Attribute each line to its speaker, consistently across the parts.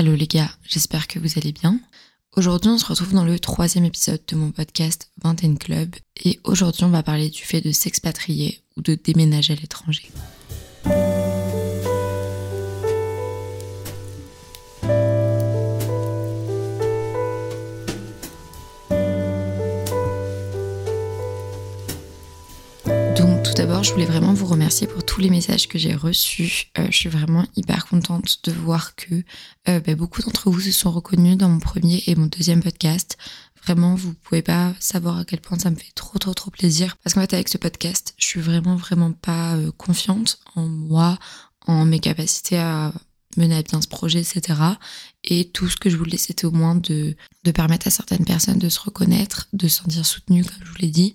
Speaker 1: Hello les gars, j'espère que vous allez bien. Aujourd'hui, on se retrouve dans le troisième épisode de mon podcast Vingtaine Club et aujourd'hui, on va parler du fait de s'expatrier ou de déménager à l'étranger. Je voulais vraiment vous remercier pour tous les messages que j'ai reçus. Euh, je suis vraiment hyper contente de voir que euh, bah, beaucoup d'entre vous se sont reconnus dans mon premier et mon deuxième podcast. Vraiment, vous pouvez pas savoir à quel point ça me fait trop trop trop plaisir. Parce qu'en fait, avec ce podcast, je suis vraiment vraiment pas euh, confiante en moi, en mes capacités à mener à bien ce projet, etc. Et tout ce que je voulais, c'était au moins de, de permettre à certaines personnes de se reconnaître, de se sentir soutenues, comme je vous l'ai dit.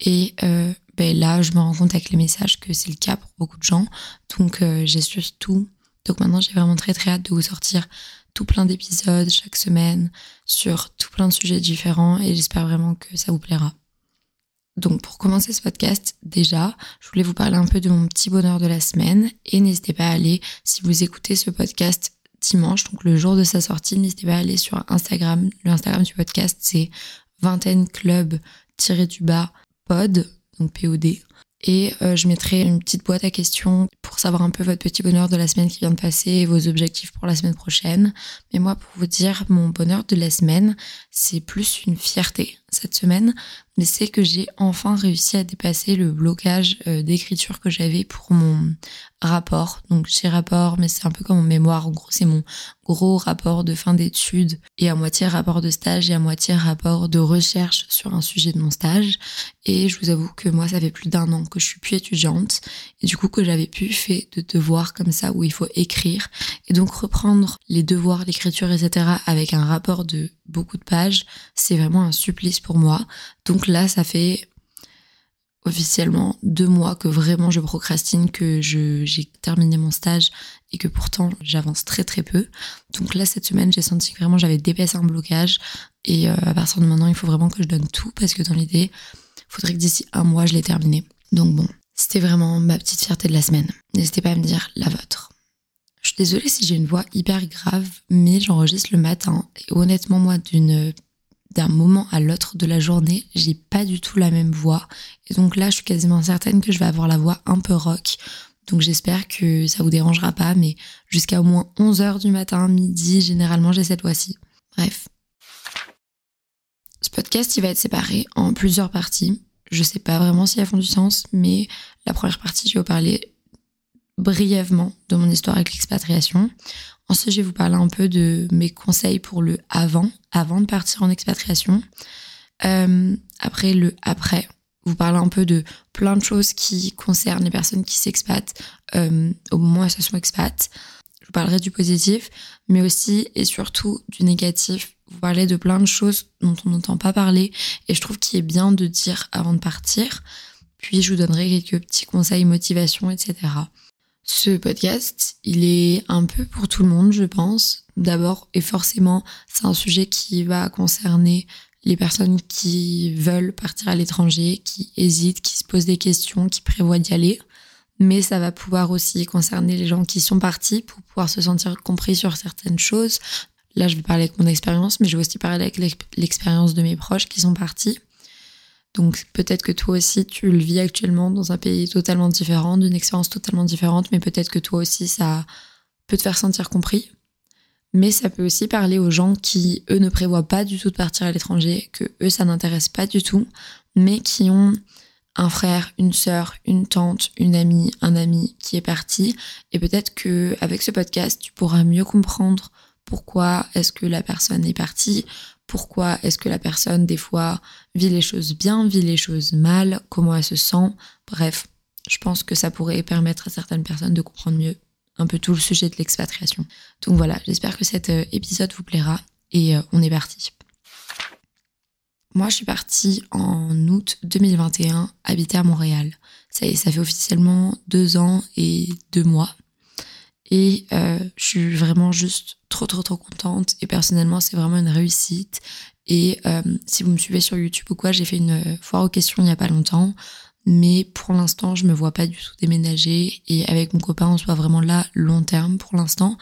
Speaker 1: Et euh, ben là, je me rends compte avec les messages que c'est le cas pour beaucoup de gens. Donc, euh, j'ai su tout. Donc maintenant, j'ai vraiment très très hâte de vous sortir tout plein d'épisodes chaque semaine sur tout plein de sujets différents et j'espère vraiment que ça vous plaira. Donc pour commencer ce podcast, déjà, je voulais vous parler un peu de mon petit bonheur de la semaine et n'hésitez pas à aller, si vous écoutez ce podcast dimanche, donc le jour de sa sortie, n'hésitez pas à aller sur Instagram. Le Instagram du podcast, c'est vingtaine club-du-bas pod, POD. Et euh, je mettrai une petite boîte à questions pour savoir un peu votre petit bonheur de la semaine qui vient de passer et vos objectifs pour la semaine prochaine. Mais moi, pour vous dire, mon bonheur de la semaine, c'est plus une fierté cette semaine, mais c'est que j'ai enfin réussi à dépasser le blocage euh, d'écriture que j'avais pour mon rapport. Donc j'ai rapport, mais c'est un peu comme mon mémoire. En gros, c'est mon gros rapport de fin d'études et à moitié rapport de stage et à moitié rapport de recherche sur un sujet de mon stage. Et je vous avoue que moi, ça fait plus d'un an que je suis plus étudiante et du coup que j'avais plus fait de devoirs comme ça où il faut écrire et donc reprendre les devoirs, l'écriture, etc. avec un rapport de beaucoup de pages, c'est vraiment un supplice pour moi. Donc là, ça fait officiellement deux mois que vraiment je procrastine, que j'ai terminé mon stage et que pourtant j'avance très très peu. Donc là cette semaine j'ai senti que vraiment j'avais dépassé un blocage et euh, à partir de maintenant il faut vraiment que je donne tout parce que dans l'idée il faudrait que d'ici un mois je l'ai terminé. Donc bon, c'était vraiment ma petite fierté de la semaine. N'hésitez pas à me dire la vôtre. Je suis désolée si j'ai une voix hyper grave, mais j'enregistre le matin et honnêtement moi d'une d'un moment à l'autre de la journée, j'ai pas du tout la même voix. Et donc là, je suis quasiment certaine que je vais avoir la voix un peu rock. Donc j'espère que ça vous dérangera pas, mais jusqu'à au moins 11h du matin, midi, généralement j'ai cette voix-ci. Bref. Ce podcast, il va être séparé en plusieurs parties. Je sais pas vraiment si elles font du sens, mais la première partie, je vais vous parler brièvement de mon histoire avec l'expatriation. Ensuite, je vais vous parler un peu de mes conseils pour le avant, avant de partir en expatriation. Euh, après, le après, vous parler un peu de plein de choses qui concernent les personnes qui s'expatent euh, au moment où elles sont expat. Je vous parlerai du positif, mais aussi et surtout du négatif. Vous parlez de plein de choses dont on n'entend pas parler et je trouve qu'il est bien de dire avant de partir. Puis je vous donnerai quelques petits conseils, motivation, etc. Ce podcast, il est un peu pour tout le monde, je pense. D'abord, et forcément, c'est un sujet qui va concerner les personnes qui veulent partir à l'étranger, qui hésitent, qui se posent des questions, qui prévoient d'y aller. Mais ça va pouvoir aussi concerner les gens qui sont partis pour pouvoir se sentir compris sur certaines choses. Là, je vais parler avec mon expérience, mais je vais aussi parler avec l'expérience de mes proches qui sont partis. Donc peut-être que toi aussi tu le vis actuellement dans un pays totalement différent, d'une expérience totalement différente, mais peut-être que toi aussi ça peut te faire sentir compris. Mais ça peut aussi parler aux gens qui, eux, ne prévoient pas du tout de partir à l'étranger, que eux, ça n'intéresse pas du tout, mais qui ont un frère, une sœur, une tante, une amie, un ami qui est parti. Et peut-être que avec ce podcast, tu pourras mieux comprendre pourquoi est-ce que la personne est partie, pourquoi est-ce que la personne, des fois, vit les choses bien, vit les choses mal, comment elle se sent. Bref, je pense que ça pourrait permettre à certaines personnes de comprendre mieux un peu tout le sujet de l'expatriation. Donc voilà, j'espère que cet euh, épisode vous plaira et euh, on est parti. Moi, je suis partie en août 2021 habiter à Montréal. Ça, ça fait officiellement deux ans et deux mois. Et euh, je suis vraiment juste trop, trop, trop contente. Et personnellement, c'est vraiment une réussite. Et euh, si vous me suivez sur YouTube ou quoi, j'ai fait une foire aux questions il n'y a pas longtemps. Mais pour l'instant, je me vois pas du tout déménager. Et avec mon copain, on soit vraiment là long terme pour l'instant.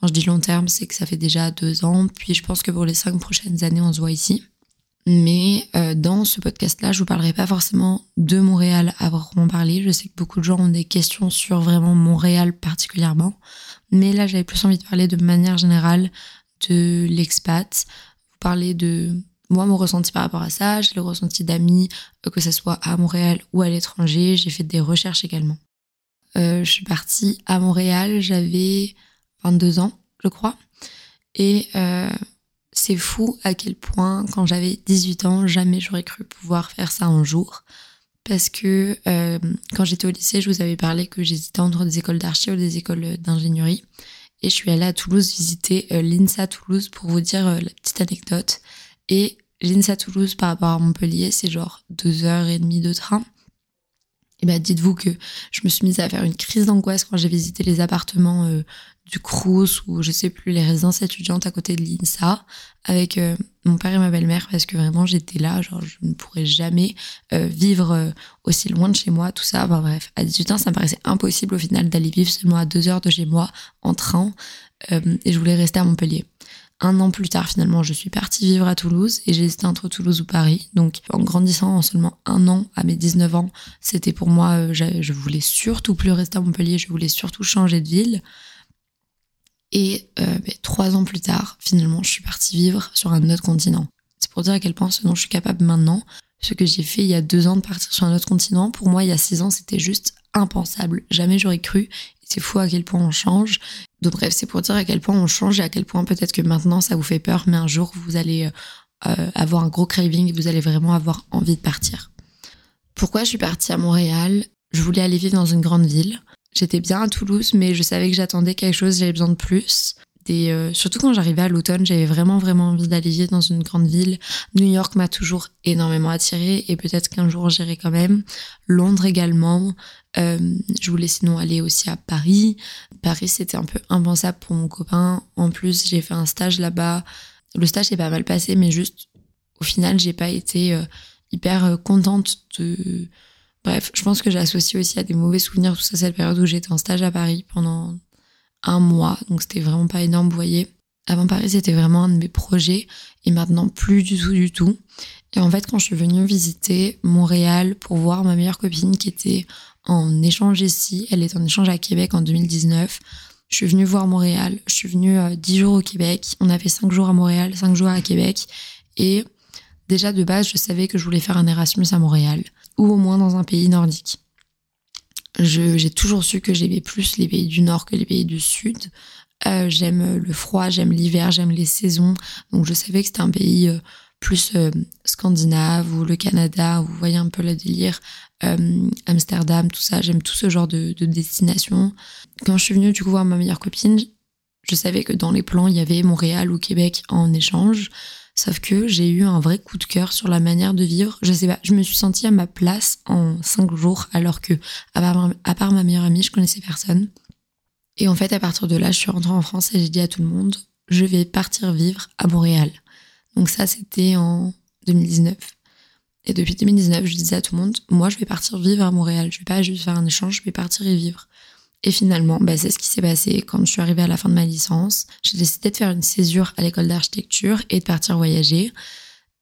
Speaker 1: Quand je dis long terme, c'est que ça fait déjà deux ans. Puis je pense que pour les cinq prochaines années, on se voit ici. Mais euh, dans ce podcast-là, je vous parlerai pas forcément de Montréal à proprement parler. Je sais que beaucoup de gens ont des questions sur vraiment Montréal particulièrement. Mais là, j'avais plus envie de parler de manière générale de l'expat. Vous parler de moi, mon ressenti par rapport à ça. J'ai le ressenti d'amis, euh, que ce soit à Montréal ou à l'étranger. J'ai fait des recherches également. Euh, je suis partie à Montréal, j'avais 22 ans, je crois. Et c'est fou à quel point, quand j'avais 18 ans, jamais j'aurais cru pouvoir faire ça un jour. Parce que euh, quand j'étais au lycée, je vous avais parlé que j'hésitais entre des écoles d'archi ou des écoles d'ingénierie. Et je suis allée à Toulouse visiter euh, l'INSA Toulouse pour vous dire euh, la petite anecdote. Et l'INSA Toulouse par rapport à Montpellier, c'est genre deux heures et demie de train. Et ben dites-vous que je me suis mise à faire une crise d'angoisse quand j'ai visité les appartements euh, du Crous ou je sais plus les résidences étudiantes à côté de l'INSA avec euh, mon père et ma belle-mère parce que vraiment j'étais là genre je ne pourrais jamais euh, vivre aussi loin de chez moi tout ça. Enfin bref à 18 ans ça me paraissait impossible au final d'aller vivre seulement à deux heures de chez moi en train et je voulais rester à Montpellier un an plus tard, finalement, je suis partie vivre à Toulouse et j'ai hésité entre Toulouse ou Paris. Donc, en grandissant en seulement un an, à mes 19 ans, c'était pour moi, euh, je voulais surtout plus rester à Montpellier, je voulais surtout changer de ville. Et euh, trois ans plus tard, finalement, je suis partie vivre sur un autre continent. C'est pour dire à quel point ce dont je suis capable maintenant, ce que j'ai fait il y a deux ans de partir sur un autre continent, pour moi, il y a six ans, c'était juste impensable. Jamais j'aurais cru. C'est fou à quel point on change. Donc bref, c'est pour dire à quel point on change et à quel point peut-être que maintenant ça vous fait peur, mais un jour vous allez euh, avoir un gros craving et vous allez vraiment avoir envie de partir. Pourquoi je suis partie à Montréal? Je voulais aller vivre dans une grande ville. J'étais bien à Toulouse, mais je savais que j'attendais quelque chose, j'avais besoin de plus. Euh, surtout quand j'arrivais à l'automne, j'avais vraiment vraiment envie d'aller vivre dans une grande ville. New York m'a toujours énormément attirée et peut-être qu'un jour j'irai quand même. Londres également. Euh, je voulais sinon aller aussi à Paris. Paris c'était un peu impensable pour mon copain. En plus j'ai fait un stage là-bas. Le stage s'est pas mal passé, mais juste au final j'ai pas été euh, hyper contente de. Bref, je pense que j'associe aussi à des mauvais souvenirs tout ça cette période où j'étais en stage à Paris pendant un mois, donc c'était vraiment pas énorme, vous voyez. Avant Paris, c'était vraiment un de mes projets, et maintenant plus du tout, du tout. Et en fait, quand je suis venue visiter Montréal pour voir ma meilleure copine qui était en échange ici, elle est en échange à Québec en 2019. Je suis venue voir Montréal, je suis venue euh, 10 jours au Québec, on a fait 5 jours à Montréal, 5 jours à Québec, et déjà de base, je savais que je voulais faire un Erasmus à Montréal, ou au moins dans un pays nordique j'ai toujours su que j'aimais plus les pays du Nord que les pays du Sud. Euh, j'aime le froid, j'aime l'hiver, j'aime les saisons. Donc je savais que c'était un pays euh, plus euh, scandinave ou le Canada, vous voyez un peu le délire, euh, Amsterdam, tout ça. J'aime tout ce genre de, de destination. Quand je suis venue du coup voir ma meilleure copine, je savais que dans les plans, il y avait Montréal ou Québec en échange. Sauf que j'ai eu un vrai coup de cœur sur la manière de vivre. Je sais pas, je me suis sentie à ma place en cinq jours, alors que, à part, ma meilleure amie, je connaissais personne. Et en fait, à partir de là, je suis rentrée en France et j'ai dit à tout le monde, je vais partir vivre à Montréal. Donc ça, c'était en 2019. Et depuis 2019, je disais à tout le monde, moi, je vais partir vivre à Montréal. Je vais pas juste faire un échange, je vais partir y vivre. Et finalement, bah, c'est ce qui s'est passé quand je suis arrivée à la fin de ma licence. J'ai décidé de faire une césure à l'école d'architecture et de partir voyager.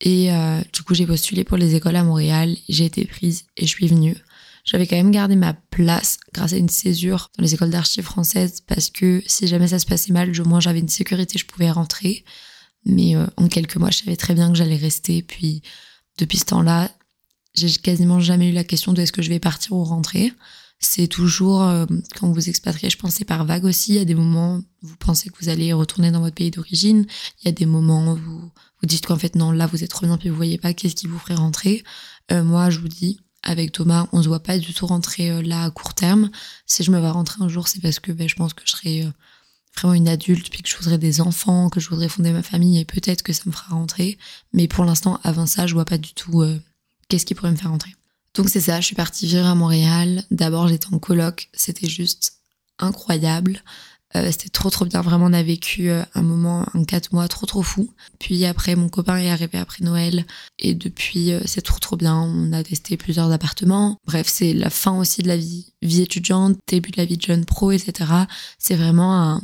Speaker 1: Et euh, du coup, j'ai postulé pour les écoles à Montréal. J'ai été prise et je suis venue. J'avais quand même gardé ma place grâce à une césure dans les écoles d'archi françaises parce que si jamais ça se passait mal, au moins j'avais une sécurité, je pouvais rentrer. Mais euh, en quelques mois, je savais très bien que j'allais rester. Puis depuis ce temps-là, j'ai quasiment jamais eu la question de est-ce que je vais partir ou rentrer c'est toujours, euh, quand vous expatriez, je pensais par vague aussi, il y a des moments où vous pensez que vous allez retourner dans votre pays d'origine, il y a des moments où vous vous dites qu'en fait non, là vous êtes revenu puis vous voyez pas qu'est-ce qui vous ferait rentrer. Euh, moi, je vous dis, avec Thomas, on se voit pas du tout rentrer euh, là à court terme. Si je me vois rentrer un jour, c'est parce que ben, je pense que je serai vraiment une adulte, puis que je voudrais des enfants, que je voudrais fonder ma famille, et peut-être que ça me fera rentrer. Mais pour l'instant, avant ça, je vois pas du tout qu'est-ce qui pourrait me faire rentrer. Donc c'est ça, je suis partie vivre à Montréal. D'abord j'étais en coloc, c'était juste incroyable. Euh, c'était trop trop bien, vraiment on a vécu euh, un moment, un quatre mois trop trop fou. Puis après mon copain est arrivé après Noël et depuis euh, c'est trop trop bien, on a testé plusieurs appartements. Bref c'est la fin aussi de la vie, vie étudiante, début de la vie de jeune pro, etc. C'est vraiment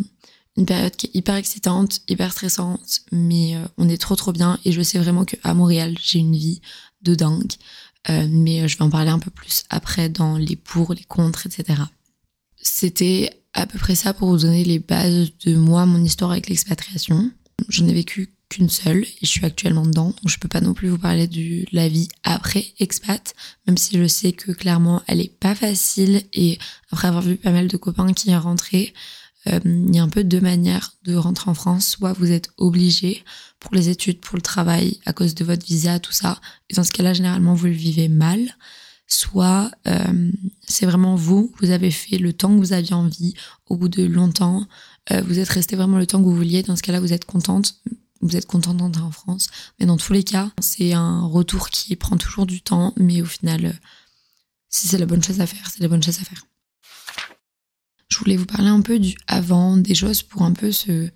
Speaker 1: une période qui est hyper excitante, hyper stressante, mais euh, on est trop trop bien et je sais vraiment que à Montréal, j'ai une vie de dingue. Euh, mais je vais en parler un peu plus après dans les pour, les contre, etc. C'était à peu près ça pour vous donner les bases de moi, mon histoire avec l'expatriation. J'en ai vécu qu'une seule et je suis actuellement dedans. Donc je peux pas non plus vous parler de la vie après expat, même si je sais que clairement elle est pas facile et après avoir vu pas mal de copains qui y rentré, euh, il y a un peu deux manières de rentrer en France. Soit vous êtes obligé pour les études, pour le travail, à cause de votre visa, tout ça. Et dans ce cas-là, généralement, vous le vivez mal. Soit euh, c'est vraiment vous, vous avez fait le temps que vous aviez envie, au bout de longtemps, euh, vous êtes resté vraiment le temps que vous vouliez. Dans ce cas-là, vous êtes contente, vous êtes contente d'entrer en France. Mais dans tous les cas, c'est un retour qui prend toujours du temps, mais au final, si c'est la bonne chose à faire, c'est la bonne chose à faire. Je voulais vous parler un peu du avant, des choses pour un peu se,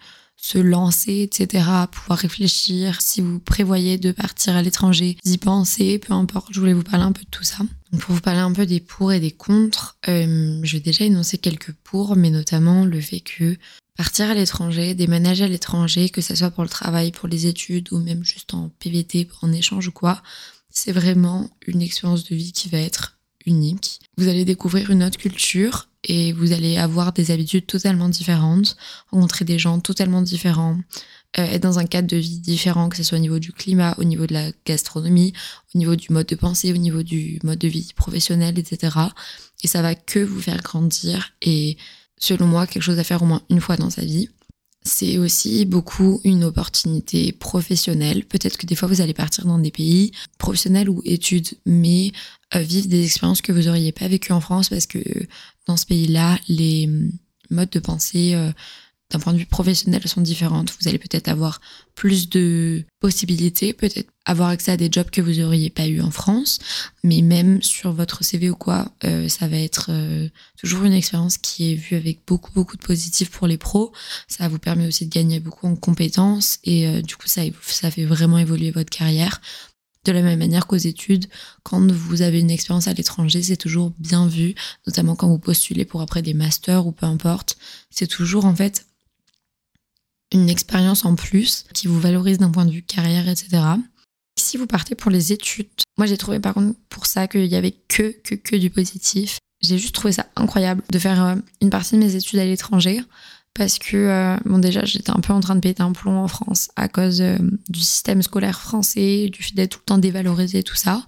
Speaker 1: lancer, etc., pouvoir réfléchir. Si vous prévoyez de partir à l'étranger, d'y penser, peu importe, je voulais vous parler un peu de tout ça. Pour vous parler un peu des pour et des contre, euh, je vais déjà énoncer quelques pour, mais notamment le fait que partir à l'étranger, déménager à l'étranger, que ce soit pour le travail, pour les études ou même juste en PVT, en échange ou quoi, c'est vraiment une expérience de vie qui va être unique. Vous allez découvrir une autre culture et vous allez avoir des habitudes totalement différentes, rencontrer des gens totalement différents, euh, être dans un cadre de vie différent, que ce soit au niveau du climat, au niveau de la gastronomie, au niveau du mode de pensée, au niveau du mode de vie professionnel, etc. Et ça va que vous faire grandir et selon moi, quelque chose à faire au moins une fois dans sa vie. C'est aussi beaucoup une opportunité professionnelle. Peut-être que des fois vous allez partir dans des pays professionnels ou études, mais euh, vivre des expériences que vous n'auriez pas vécues en France parce que dans ce pays-là, les modes de pensée euh, d'un point de vue professionnel sont différentes. Vous allez peut-être avoir plus de possibilités, peut-être avoir accès à des jobs que vous n'auriez pas eu en France, mais même sur votre CV ou quoi, euh, ça va être euh, toujours une expérience qui est vue avec beaucoup beaucoup de positifs pour les pros. Ça vous permet aussi de gagner beaucoup en compétences et euh, du coup ça ça fait vraiment évoluer votre carrière. De la même manière qu'aux études, quand vous avez une expérience à l'étranger, c'est toujours bien vu, notamment quand vous postulez pour après des masters ou peu importe. C'est toujours en fait une expérience en plus qui vous valorise d'un point de vue carrière, etc. Si vous partez pour les études, moi j'ai trouvé par contre pour ça qu'il y avait que, que, que du positif. J'ai juste trouvé ça incroyable de faire euh, une partie de mes études à l'étranger parce que, euh, bon déjà j'étais un peu en train de péter un plomb en France à cause euh, du système scolaire français, du fait d'être tout le temps dévalorisé, tout ça.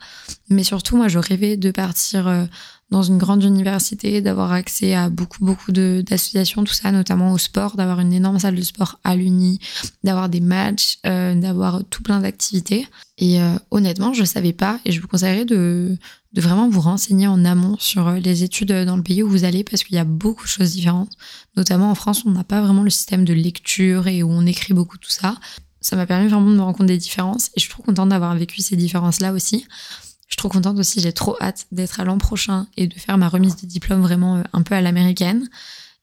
Speaker 1: Mais surtout moi je rêvais de partir dans une grande université, d'avoir accès à beaucoup, beaucoup d'associations, tout ça, notamment au sport, d'avoir une énorme salle de sport à l'Uni, d'avoir des matchs, euh, d'avoir tout plein d'activités. Et euh, honnêtement, je savais pas et je vous conseillerais de, de vraiment vous renseigner en amont sur euh, les études dans le pays où vous allez parce qu'il y a beaucoup de choses différentes. Notamment en France, on n'a pas vraiment le système de lecture et où on écrit beaucoup tout ça. Ça m'a permis vraiment de me rendre compte des différences et je suis trop contente d'avoir vécu ces différences-là aussi. Je suis trop contente aussi, j'ai trop hâte d'être à l'an prochain et de faire ma remise de diplôme vraiment euh, un peu à l'américaine.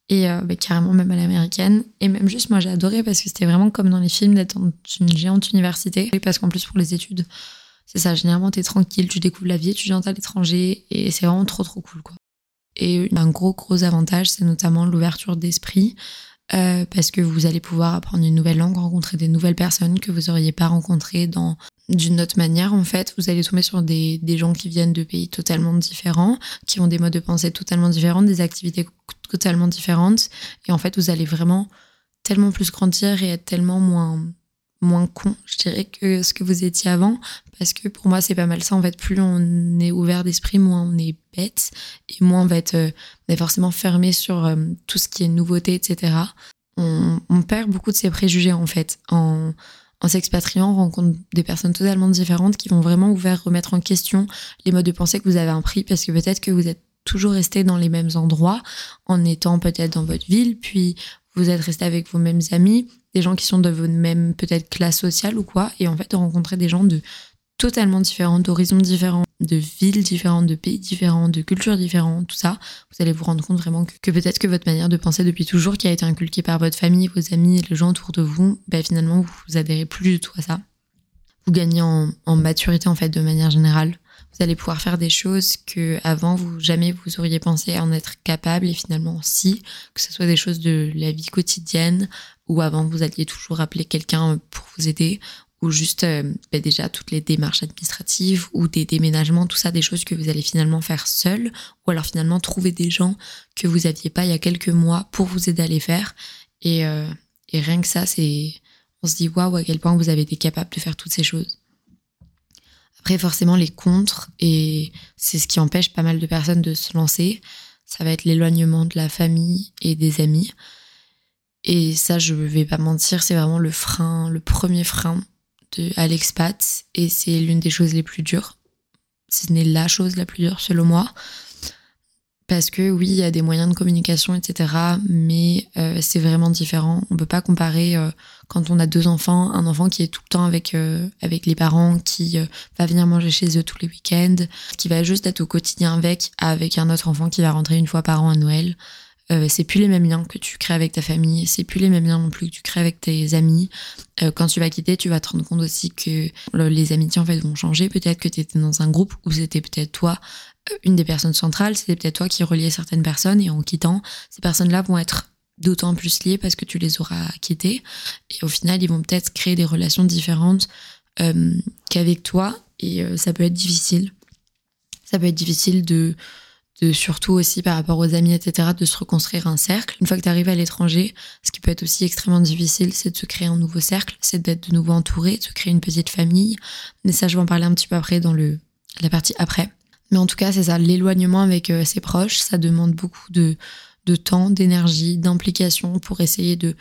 Speaker 1: Et euh, bah, carrément même à l'américaine. Et même juste, moi j'ai adoré parce que c'était vraiment comme dans les films d'être dans une géante université. Et parce qu'en plus pour les études, c'est ça, généralement t'es tranquille, tu découvres la vie étudiante à l'étranger et c'est vraiment trop trop cool quoi. Et un gros gros avantage, c'est notamment l'ouverture d'esprit. Euh, parce que vous allez pouvoir apprendre une nouvelle langue, rencontrer des nouvelles personnes que vous auriez pas rencontrées dans d'une autre manière, en fait, vous allez tomber sur des, des gens qui viennent de pays totalement différents, qui ont des modes de pensée totalement différents, des activités totalement différentes. Et en fait, vous allez vraiment tellement plus grandir et être tellement moins, moins con, je dirais, que ce que vous étiez avant. Parce que pour moi, c'est pas mal ça. En fait, plus on est ouvert d'esprit, moins on est bête. Et moins on va être, euh, forcément fermé sur euh, tout ce qui est nouveauté, etc. On, on perd beaucoup de ses préjugés, en fait, en s'expatriant, on rencontre des personnes totalement différentes qui vont vraiment vous faire remettre en question les modes de pensée que vous avez appris parce que peut-être que vous êtes toujours resté dans les mêmes endroits en étant peut-être dans votre ville, puis vous êtes resté avec vos mêmes amis, des gens qui sont de votre même peut-être classe sociale ou quoi, et en fait de rencontrer des gens de totalement différentes, d'horizons différents, de villes différentes, de pays différents, de cultures différentes, tout ça, vous allez vous rendre compte vraiment que, peut-être que votre manière de penser depuis toujours, qui a été inculquée par votre famille, vos amis, les gens autour de vous, ben finalement vous, vous adhérez plus du tout à ça. Vous gagnez en, maturité en fait de manière générale. Vous allez pouvoir faire des choses que avant vous jamais vous auriez pensé en être capable et finalement si, que ce soit des choses de la vie quotidienne ou avant vous alliez toujours appeler quelqu'un pour vous aider ou juste euh, ben déjà toutes les démarches administratives ou des déménagements, tout ça, des choses que vous allez finalement faire seul ou alors finalement trouver des gens que vous aviez pas il y a quelques mois pour vous aider à les faire et, euh, et rien que ça, c'est on se dit waouh à quel point vous avez été capable de faire toutes ces choses. Après, forcément, les contres, et c'est ce qui empêche pas mal de personnes de se lancer, ça va être l'éloignement de la famille et des amis. Et ça, je vais pas mentir, c'est vraiment le frein, le premier frein de, à l'expat, et c'est l'une des choses les plus dures. Ce n'est la chose la plus dure selon moi. Parce que oui, il y a des moyens de communication, etc. Mais euh, c'est vraiment différent. On peut pas comparer euh, quand on a deux enfants, un enfant qui est tout le temps avec euh, avec les parents, qui va venir manger chez eux tous les week-ends, qui va juste être au quotidien avec, avec un autre enfant qui va rentrer une fois par an à Noël. C'est plus les mêmes liens que tu crées avec ta famille, c'est plus les mêmes liens non plus que tu crées avec tes amis. quand tu vas quitter, tu vas te rendre compte aussi que les amitiés en fait vont changer. Peut-être que tu étais dans un groupe où c'était peut-être toi une des personnes centrales, c'était peut-être toi qui reliais certaines personnes et en quittant, ces personnes-là vont être d'autant plus liées parce que tu les auras quittées et au final ils vont peut-être créer des relations différentes euh, qu'avec toi et euh, ça peut être difficile. Ça peut être difficile de, de surtout aussi par rapport aux amis, etc., de se reconstruire un cercle. Une fois que tu arrives à l'étranger, ce qui peut être aussi extrêmement difficile, c'est de se créer un nouveau cercle, c'est d'être de nouveau entouré, de se créer une petite famille. Mais ça, je vais en parler un petit peu après dans le, la partie après. Mais en tout cas, c'est ça, l'éloignement avec euh, ses proches, ça demande beaucoup de, de temps, d'énergie, d'implication pour essayer de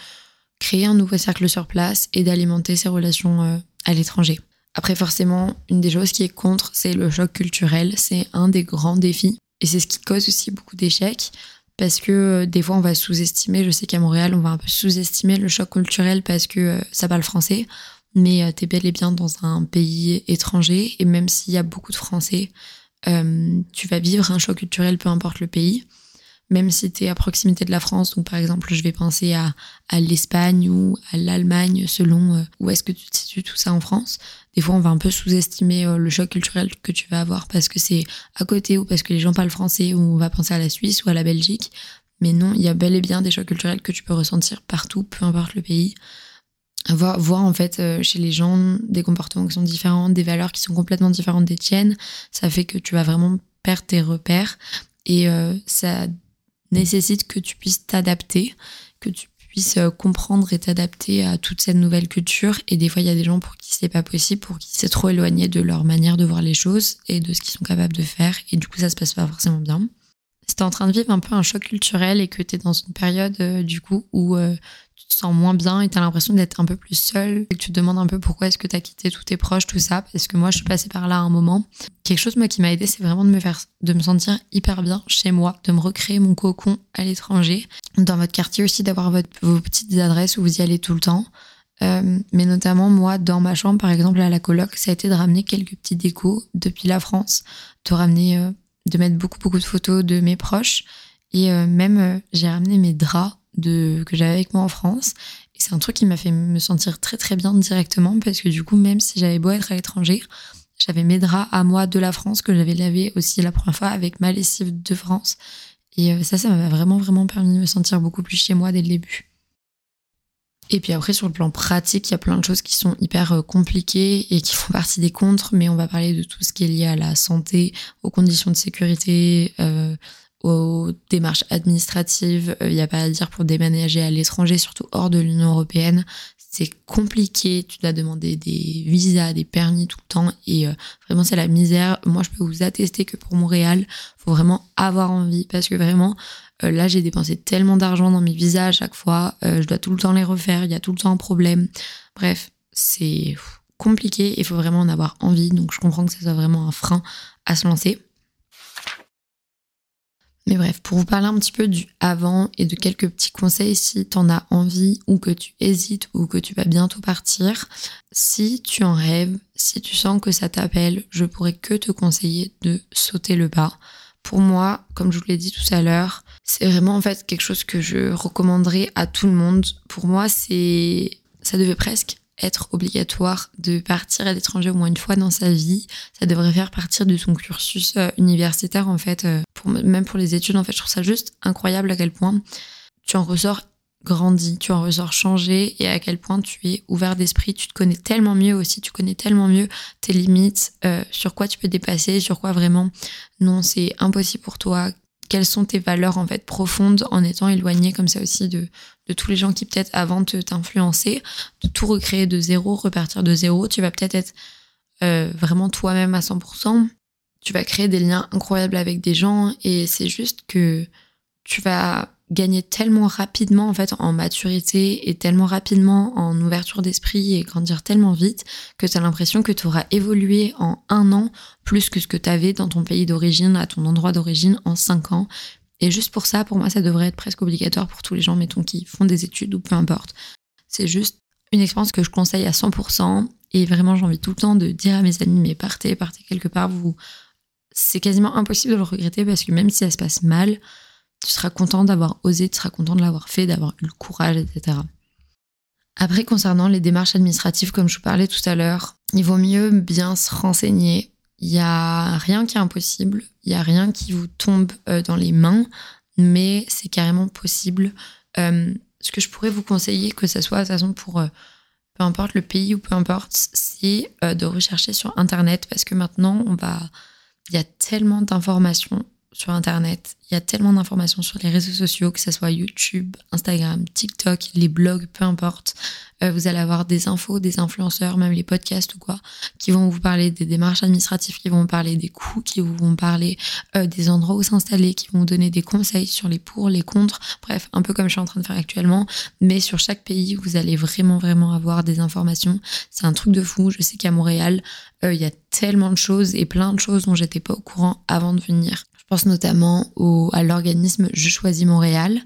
Speaker 1: créer un nouveau cercle sur place et d'alimenter ses relations euh, à l'étranger. Après, forcément, une des choses qui est contre, c'est le choc culturel. C'est un des grands défis. Et c'est ce qui cause aussi beaucoup d'échecs. Parce que euh, des fois, on va sous-estimer. Je sais qu'à Montréal, on va un peu sous-estimer le choc culturel parce que ça parle français. Mais t'es bel et bien dans un pays étranger. Et même s'il y a beaucoup de Français, euh, tu vas vivre un choc culturel, peu importe le pays. Même si tu es à proximité de la France, donc par exemple, je vais penser à, l'Espagne ou à l'Allemagne, selon euh, où est-ce que tu te situes tout ça en France. Des fois, on va un peu sous-estimer euh, le choc culturel que tu vas avoir parce que c'est à côté ou parce que les gens parlent français ou on va penser à la Suisse ou à la Belgique. Mais non, il y a bel et bien des chocs culturels que tu peux ressentir partout, peu importe le pays voir, voir en fait euh, chez les gens des comportements qui sont différents, des valeurs qui sont complètement différentes des tiennes, ça fait que tu vas vraiment perdre tes repères et ça nécessite que tu puisses t'adapter, que tu puisses euh, comprendre et t'adapter à toute cette nouvelle culture. Et des fois, il y a des gens pour qui c'est pas possible, pour qui c'est trop éloigné de leur manière de voir les choses et de ce qu'ils sont capables de faire. Et du coup, ça se passe pas forcément bien. Si t'es en train de vivre un peu un choc culturel et que t'es dans une période, du coup, où tu te sens moins bien et tu as l'impression d'être un peu plus seul et que tu te demandes un peu pourquoi est-ce que tu as quitté tous tes proches, tout ça, parce que moi je suis passée par là à un moment. Quelque chose moi qui m'a aidé, c'est vraiment de me faire, de me sentir hyper bien chez moi, de me recréer mon cocon à l'étranger, dans votre quartier aussi, d'avoir vos petites adresses où vous y allez tout le temps. Euh, mais notamment moi dans ma chambre par exemple à la coloc ça a été de ramener quelques petits décos depuis la France de ramener euh, de mettre beaucoup beaucoup de photos de mes proches et euh, même j'ai ramené mes draps de, que j'avais avec moi en France. Et c'est un truc qui m'a fait me sentir très très bien directement parce que du coup, même si j'avais beau être à l'étranger, j'avais mes draps à moi de la France que j'avais lavé aussi la première fois avec ma lessive de France. Et euh, ça, ça m'a vraiment vraiment permis de me sentir beaucoup plus chez moi dès le début. Et puis après, sur le plan pratique, il y a plein de choses qui sont hyper euh, compliquées et qui font partie des contres, mais on va parler de tout ce qui est lié à la santé, aux conditions de sécurité, euh, aux démarches administratives. Il euh, n'y a pas à dire pour déménager à l'étranger, surtout hors de l'Union européenne. C'est compliqué, tu dois demander des visas, des permis tout le temps et euh, vraiment c'est la misère. Moi je peux vous attester que pour Montréal, faut vraiment avoir envie parce que vraiment euh, là j'ai dépensé tellement d'argent dans mes visas à chaque fois, je dois tout le temps les refaire, il y a tout le temps un problème. Bref, c'est compliqué, il faut vraiment en avoir envie donc je comprends que ça soit vraiment un frein à se lancer. Mais bref, pour vous parler un petit peu du avant et de quelques petits conseils si tu en as envie ou que tu hésites ou que tu vas bientôt partir, si tu en rêves, si tu sens que ça t'appelle, je pourrais que te conseiller de sauter le pas. Pour moi, comme je vous l'ai dit tout à l'heure, c'est vraiment en fait quelque chose que je recommanderais à tout le monde. Pour moi, c'est ça devait presque être obligatoire de partir à l'étranger au moins une fois dans sa vie. Ça devrait faire partir de son cursus euh, universitaire en fait, euh, même pour les études en fait. Je trouve ça juste incroyable à quel point tu en ressors grandi, tu en ressors changé et à quel point tu es ouvert d'esprit, tu te connais tellement mieux aussi, tu connais tellement mieux tes limites, euh, sur quoi tu peux dépasser, sur quoi vraiment non c'est impossible pour toi, quelles sont tes valeurs en fait profondes en étant éloigné comme ça aussi de, de tous les gens qui peut-être avant te t'influencer, de tout recréer de zéro, repartir de zéro, tu vas peut-être être, euh, vraiment toi-même à 100%, tu vas créer des liens incroyables avec des gens et c'est juste que tu vas gagner tellement rapidement en fait en maturité et tellement rapidement en ouverture d'esprit et grandir tellement vite que tu as l'impression que tu auras évolué en un an plus que ce que tu avais dans ton pays d'origine, à ton endroit d'origine en cinq ans. Et juste pour ça, pour moi, ça devrait être presque obligatoire pour tous les gens, mettons, qui font des études ou peu importe. C'est juste une expérience que je conseille à 100%. Et vraiment, j'ai envie tout le temps de dire à mes amis, mais partez, partez quelque part. Vous, c'est quasiment impossible de le regretter parce que même si ça se passe mal, tu seras content d'avoir osé, tu seras content de l'avoir fait, d'avoir eu le courage, etc. Après, concernant les démarches administratives, comme je vous parlais tout à l'heure, il vaut mieux bien se renseigner. Il n'y a rien qui est impossible, il n'y a rien qui vous tombe euh, dans les mains, mais c'est carrément possible. Euh, ce que je pourrais vous conseiller, que ce soit de toute façon pour euh, peu importe le pays ou peu importe, c'est de rechercher sur Internet parce que maintenant, on va, il y a tellement d'informations sur Internet. Il y a tellement d'informations sur les réseaux sociaux, que ce soit YouTube, Instagram, TikTok, les blogs, peu importe. Euh, vous allez avoir des infos, des influenceurs, même les podcasts ou quoi, qui vont vous parler des démarches administratives, qui vont vous parler des coûts, qui vous vont parler euh, des endroits où s'installer, qui vont vous donner des conseils sur les pour, les contre. Bref, un peu comme je suis en train de faire actuellement. Mais sur chaque pays, vous allez vraiment, vraiment avoir des informations. C'est un truc de fou. Je sais qu'à Montréal, euh, il y a tellement de choses et plein de choses dont j'étais pas au courant avant de venir. Je pense notamment au, à l'organisme Je choisis Montréal,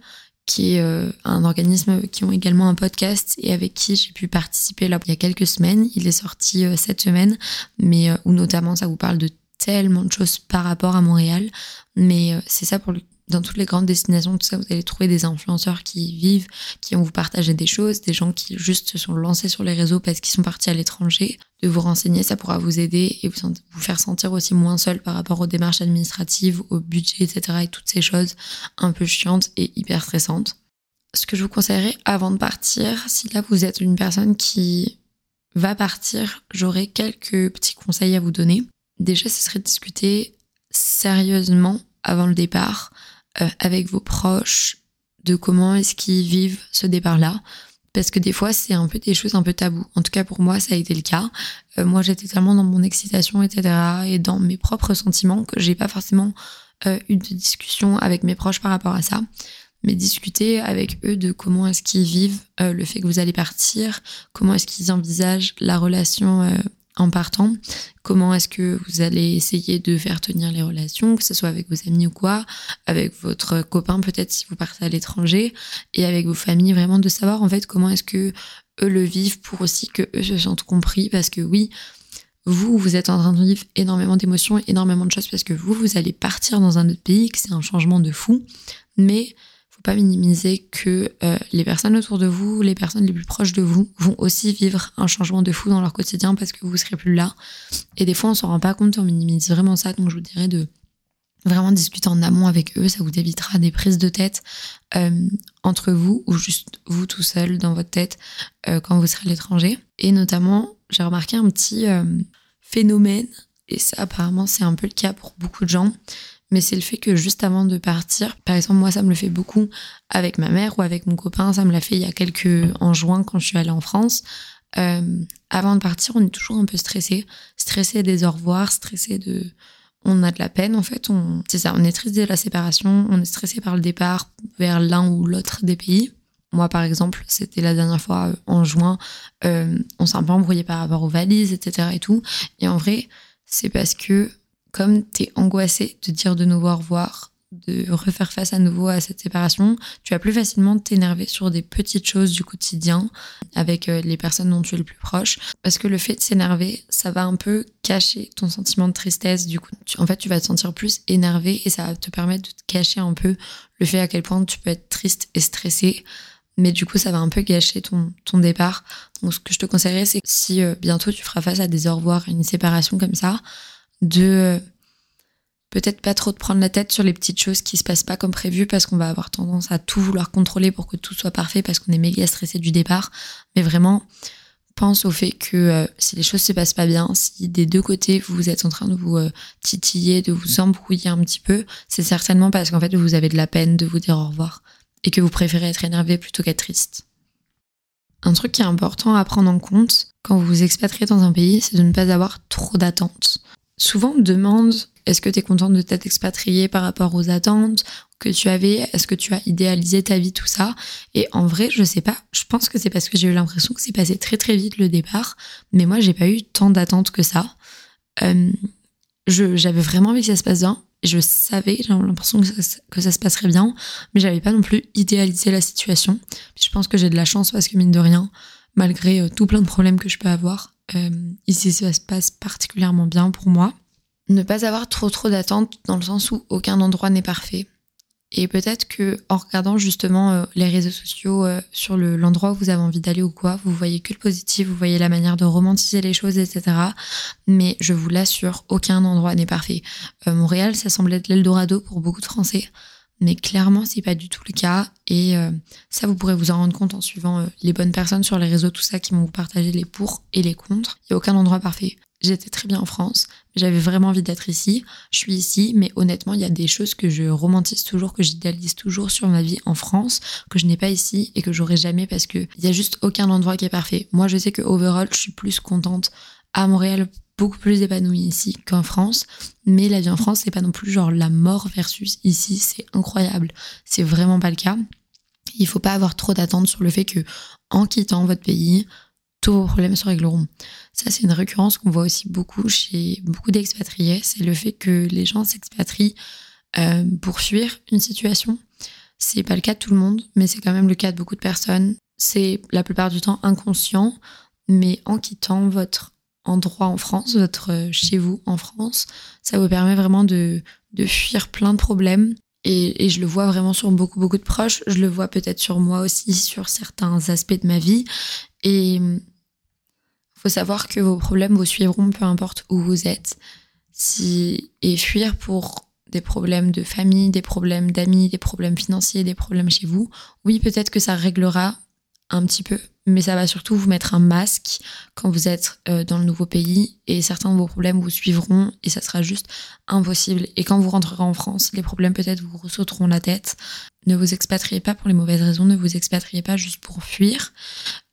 Speaker 1: qui est euh, un organisme qui ont également un podcast et avec qui j'ai pu participer là il y a quelques semaines. Il est sorti euh, cette semaine, mais euh, où notamment ça vous parle de tellement de choses par rapport à Montréal. Mais c'est ça pour dans toutes les grandes destinations, tout ça, vous allez trouver des influenceurs qui vivent, qui vont vous partager des choses, des gens qui juste se sont lancés sur les réseaux parce qu'ils sont partis à l'étranger. De vous renseigner, ça pourra vous aider et vous, vous faire sentir aussi moins seul par rapport aux démarches administratives, au budget, etc. et toutes ces choses un peu chiantes et hyper stressantes. Ce que je vous conseillerais avant de partir, si là vous êtes une personne qui va partir, j'aurais quelques petits conseils à vous donner. Déjà, ce serait de discuter sérieusement avant le départ euh, avec vos proches de comment est-ce qu'ils vivent ce départ-là. Parce que des fois, c'est un peu des choses un peu tabous. En tout cas, pour moi, ça a été le cas. Euh, moi, j'étais tellement dans mon excitation, etc., et dans mes propres sentiments que j'ai pas forcément euh, eu de discussion avec mes proches par rapport à ça. Mais discuter avec eux de comment est-ce qu'ils vivent le fait que vous allez partir, comment est-ce qu'ils envisagent la relation en partant, comment est-ce que vous allez essayer de faire tenir les relations, que ce soit avec vos amis ou quoi, avec votre copain peut-être si vous partez à l'étranger, et avec vos familles, vraiment de savoir en fait comment est-ce que eux le vivent pour aussi que eux se sentent compris, parce que oui, vous, vous êtes en train de vivre énormément d'émotions, énormément de choses, parce que vous, vous allez partir dans un autre pays, que c'est un changement de fou, mais faut pas minimiser que euh, les personnes autour de vous, les personnes les plus proches de vous, vont aussi vivre un changement de fou dans leur quotidien parce que vous serez plus là. Et des fois, on s'en rend pas compte, on minimise vraiment ça. Donc, je vous dirais de vraiment discuter en amont avec eux. Ça vous évitera des prises de tête euh, entre vous ou juste vous tout seul dans votre tête euh, quand vous serez à l'étranger. Et notamment, j'ai remarqué un petit phénomène. Et ça, apparemment, c'est un peu le cas pour beaucoup de gens mais c'est le fait que juste avant de partir, par exemple, moi, ça me le fait beaucoup avec ma mère ou avec mon copain, ça me l'a fait il y a quelques, en juin quand je suis allée en France. Euh, avant de partir, on est toujours un peu stressé, stressé des au revoir, stressé de, on a de la peine en fait, on, c'est ça, on est triste de la séparation, on est stressé par le départ vers l'un ou l'autre des pays. Moi, par exemple, c'était la dernière fois euh, en juin, euh, on s'est un peu embrouillé par rapport aux valises, etc. et tout. Et en vrai, c'est parce que comme tu es angoissé de dire de nouveau au revoir, de refaire face à nouveau à cette séparation, tu vas plus facilement t'énerver sur des petites choses du quotidien avec euh, les personnes dont tu es le plus proche. Parce que le fait de s'énerver, ça va un peu cacher ton sentiment de tristesse. Du coup, en fait, tu vas te sentir plus énervé et ça va te permettre de te cacher un peu le fait à quel point tu peux être triste et stressé. mais du coup, ça va un peu gâcher ton, ton départ. Donc, ce que je te conseillerais, c'est que si euh, bientôt tu feras face à des au revoir, une séparation comme ça, de euh, peut-être pas trop te prendre la tête sur les petites choses qui se passent pas comme prévu parce qu'on va avoir tendance à tout vouloir contrôler pour que tout soit parfait parce qu'on est méga stressé du départ. Mais vraiment, pense au fait que euh, si les choses se passent pas bien, si des deux côtés vous êtes en train de vous titiller, de vous embrouiller un petit peu, c'est certainement parce qu'en fait vous avez de la peine de vous dire au revoir et que vous préférez être énervé plutôt qu'être triste. Un truc qui est important à prendre en compte quand vous vous expatriez dans un pays, c'est de ne pas avoir trop d'attentes. Souvent, on demande est-ce que tu es contente de t'être expatrié par rapport aux attentes que tu avais? Est-ce que tu as idéalisé ta vie, tout ça? Et en vrai, je sais pas. Je pense que c'est parce que j'ai eu l'impression que c'est passé très très vite le départ. Mais moi, j'ai pas eu tant d'attentes que ça. J'avais vraiment envie que ça se passe bien je savais, j'avais l'impression que ça, que ça se passerait bien, mais j'avais pas non plus idéalisé la situation. je pense que j'ai de la chance parce que mine de rien, malgré euh, tout plein de problèmes que je peux avoir, euh, ici ça se passe particulièrement bien pour moi. Ne pas avoir trop trop d'attentes dans le sens où aucun endroit n'est parfait. Et peut-être que en regardant justement euh, les réseaux sociaux euh, sur l'endroit où vous avez envie d'aller ou quoi, vous voyez que le positif, vous voyez la manière de romantiser les choses, etc. Mais je vous l'assure, aucun endroit n'est parfait. Montréal, ça semble être l'Eldorado pour beaucoup de Français. Mais clairement, c'est pas du tout le cas. Et ça, vous pourrez vous en rendre compte en suivant les bonnes personnes sur les réseaux, tout ça, qui vont vous partager les pour et les contre. Il n'y a aucun endroit parfait j'étais très bien en France, j'avais vraiment envie d'être ici. Je suis ici, mais honnêtement, il y a des choses que je romantise toujours, que j'idéalise toujours sur ma vie en France, que je n'ai pas ici et que j'aurai jamais parce que il y a juste aucun endroit qui est parfait. Moi, je sais que overall, je suis plus contente à Montréal, beaucoup plus épanouie ici qu'en France, mais la vie en France, c'est pas non plus genre la mort versus ici, c'est incroyable. C'est vraiment pas le cas. Il faut pas avoir trop d'attentes sur le fait que en quittant votre pays, tous vos problèmes se régleront. Ça, c'est une récurrence qu'on voit aussi beaucoup chez beaucoup d'expatriés. C'est le fait que les gens s'expatrient euh, pour fuir une situation. C'est pas le cas de tout le monde, mais c'est quand même le cas de beaucoup de personnes. C'est la plupart du temps inconscient, mais en quittant votre endroit en France, votre euh, chez vous en France, ça vous permet vraiment de, de fuir plein de problèmes. Et, et, je le vois vraiment sur beaucoup, beaucoup de proches. Je le vois peut-être sur moi aussi, sur certains aspects de ma vie. Et faut savoir que vos problèmes vous suivront peu importe où vous êtes. Si, et fuir pour des problèmes de famille, des problèmes d'amis, des problèmes financiers, des problèmes chez vous, oui, peut-être que ça réglera un petit peu, mais ça va surtout vous mettre un masque quand vous êtes euh, dans le nouveau pays et certains de vos problèmes vous suivront et ça sera juste impossible. Et quand vous rentrerez en France, les problèmes peut-être vous ressauteront la tête. Ne vous expatriez pas pour les mauvaises raisons, ne vous expatriez pas juste pour fuir.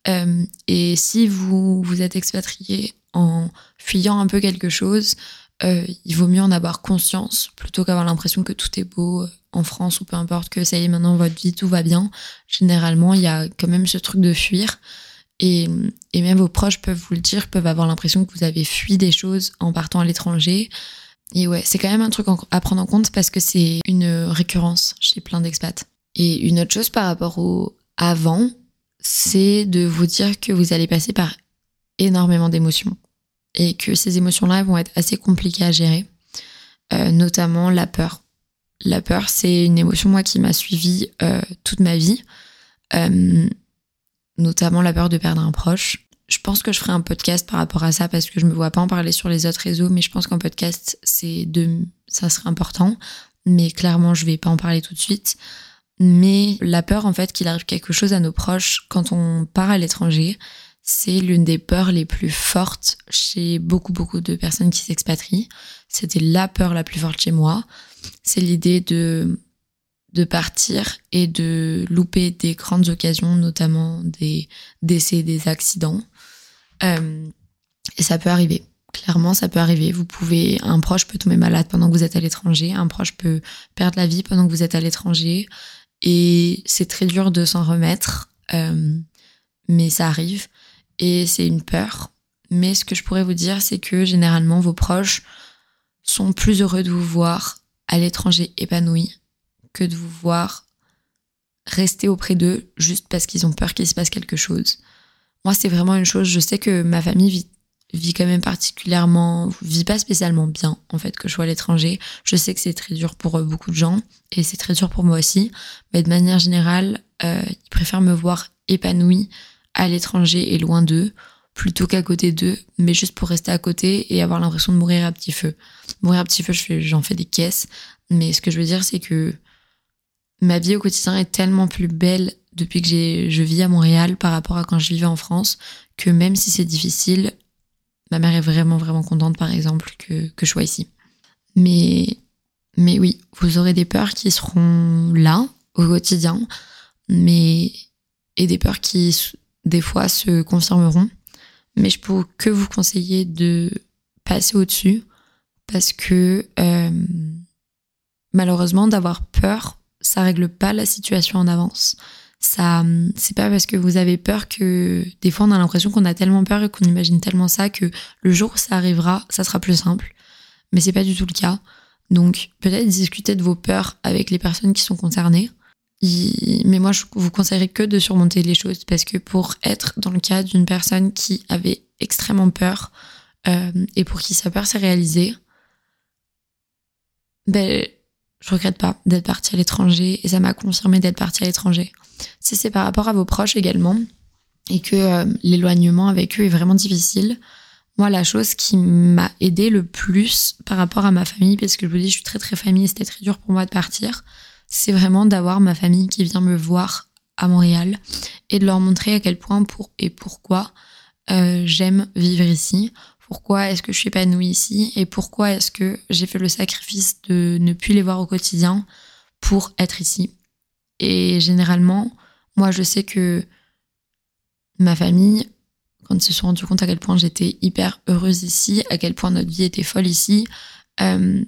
Speaker 1: Euh, et si vous vous êtes expatrié en fuyant un peu quelque chose, euh, il vaut mieux en avoir conscience plutôt qu'avoir l'impression que tout est beau en France ou peu importe que ça y est maintenant votre vie tout va bien. Généralement il y a quand même ce truc de fuir et, et même vos proches peuvent vous le dire, peuvent avoir l'impression que vous avez fui des choses en partant à l'étranger. Et ouais, c'est quand même un truc à prendre en compte parce que c'est une récurrence chez plein d'expats. Et une autre chose par rapport au avant, c'est de vous dire que vous allez passer par énormément d'émotions et que ces émotions-là vont être assez compliquées à gérer, euh, notamment la peur. La peur, c'est une émotion, moi, qui m'a suivie euh, toute ma vie, euh, notamment la peur de perdre un proche. Je pense que je ferai un podcast par rapport à ça parce que je me vois pas en parler sur les autres réseaux, mais je pense qu'un podcast, c'est de, ça serait important. Mais clairement, je vais pas en parler tout de suite. Mais la peur, en fait, qu'il arrive quelque chose à nos proches quand on part à l'étranger, c'est l'une des peurs les plus fortes chez beaucoup, beaucoup de personnes qui s'expatrient. C'était la peur la plus forte chez moi. C'est l'idée de, de partir et de louper des grandes occasions, notamment des décès, des accidents. Euh, et ça peut arriver. Clairement, ça peut arriver. Vous pouvez, un proche peut tomber malade pendant que vous êtes à l'étranger. Un proche peut perdre la vie pendant que vous êtes à l'étranger. Et c'est très dur de s'en remettre. Euh, mais ça arrive et c'est une peur. Mais ce que je pourrais vous dire, c'est que généralement vos proches sont plus heureux de vous voir à l'étranger épanoui que de vous voir rester auprès d'eux juste parce qu'ils ont peur qu'il se passe quelque chose. Moi, c'est vraiment une chose, je sais que ma famille vit vit quand même particulièrement, vit pas spécialement bien en fait que je sois à l'étranger. Je sais que c'est très dur pour beaucoup de gens et c'est très dur pour moi aussi, mais de manière générale, euh, ils préfèrent me voir épanouie à l'étranger et loin d'eux plutôt qu'à côté d'eux, mais juste pour rester à côté et avoir l'impression de mourir à petit feu. Mourir à petit feu, j'en fais, des caisses, mais ce que je veux dire, c'est que ma vie au quotidien est tellement plus belle depuis que je vis à Montréal par rapport à quand je vivais en France que même si c'est difficile, ma mère est vraiment vraiment contente par exemple que, que je sois ici. Mais, mais oui, vous aurez des peurs qui seront là au quotidien, mais et des peurs qui des fois se confirmeront mais je peux que vous conseiller de passer au-dessus parce que euh, malheureusement d'avoir peur ça règle pas la situation en avance. Ça c'est pas parce que vous avez peur que des fois on a l'impression qu'on a tellement peur et qu'on imagine tellement ça que le jour où ça arrivera ça sera plus simple. Mais c'est pas du tout le cas. Donc peut-être discuter de vos peurs avec les personnes qui sont concernées mais moi, je vous conseillerais que de surmonter les choses parce que pour être dans le cas d'une personne qui avait extrêmement peur euh, et pour qui sa peur s'est réalisée, ben, je regrette pas d'être partie à l'étranger et ça m'a confirmé d'être partie à l'étranger. Si c'est par rapport à vos proches également et que euh, l'éloignement avec eux est vraiment difficile, moi, la chose qui m'a aidé le plus par rapport à ma famille, parce que je vous dis, je suis très très famille, c'était très dur pour moi de partir, c'est vraiment d'avoir ma famille qui vient me voir à Montréal et de leur montrer à quel point pour et pourquoi euh, j'aime vivre ici, pourquoi est-ce que je suis épanouie ici et pourquoi est-ce que j'ai fait le sacrifice de ne plus les voir au quotidien pour être ici. Et généralement, moi je sais que ma famille, quand ils se sont rendus compte à quel point j'étais hyper heureuse ici, à quel point notre vie était folle ici, euh,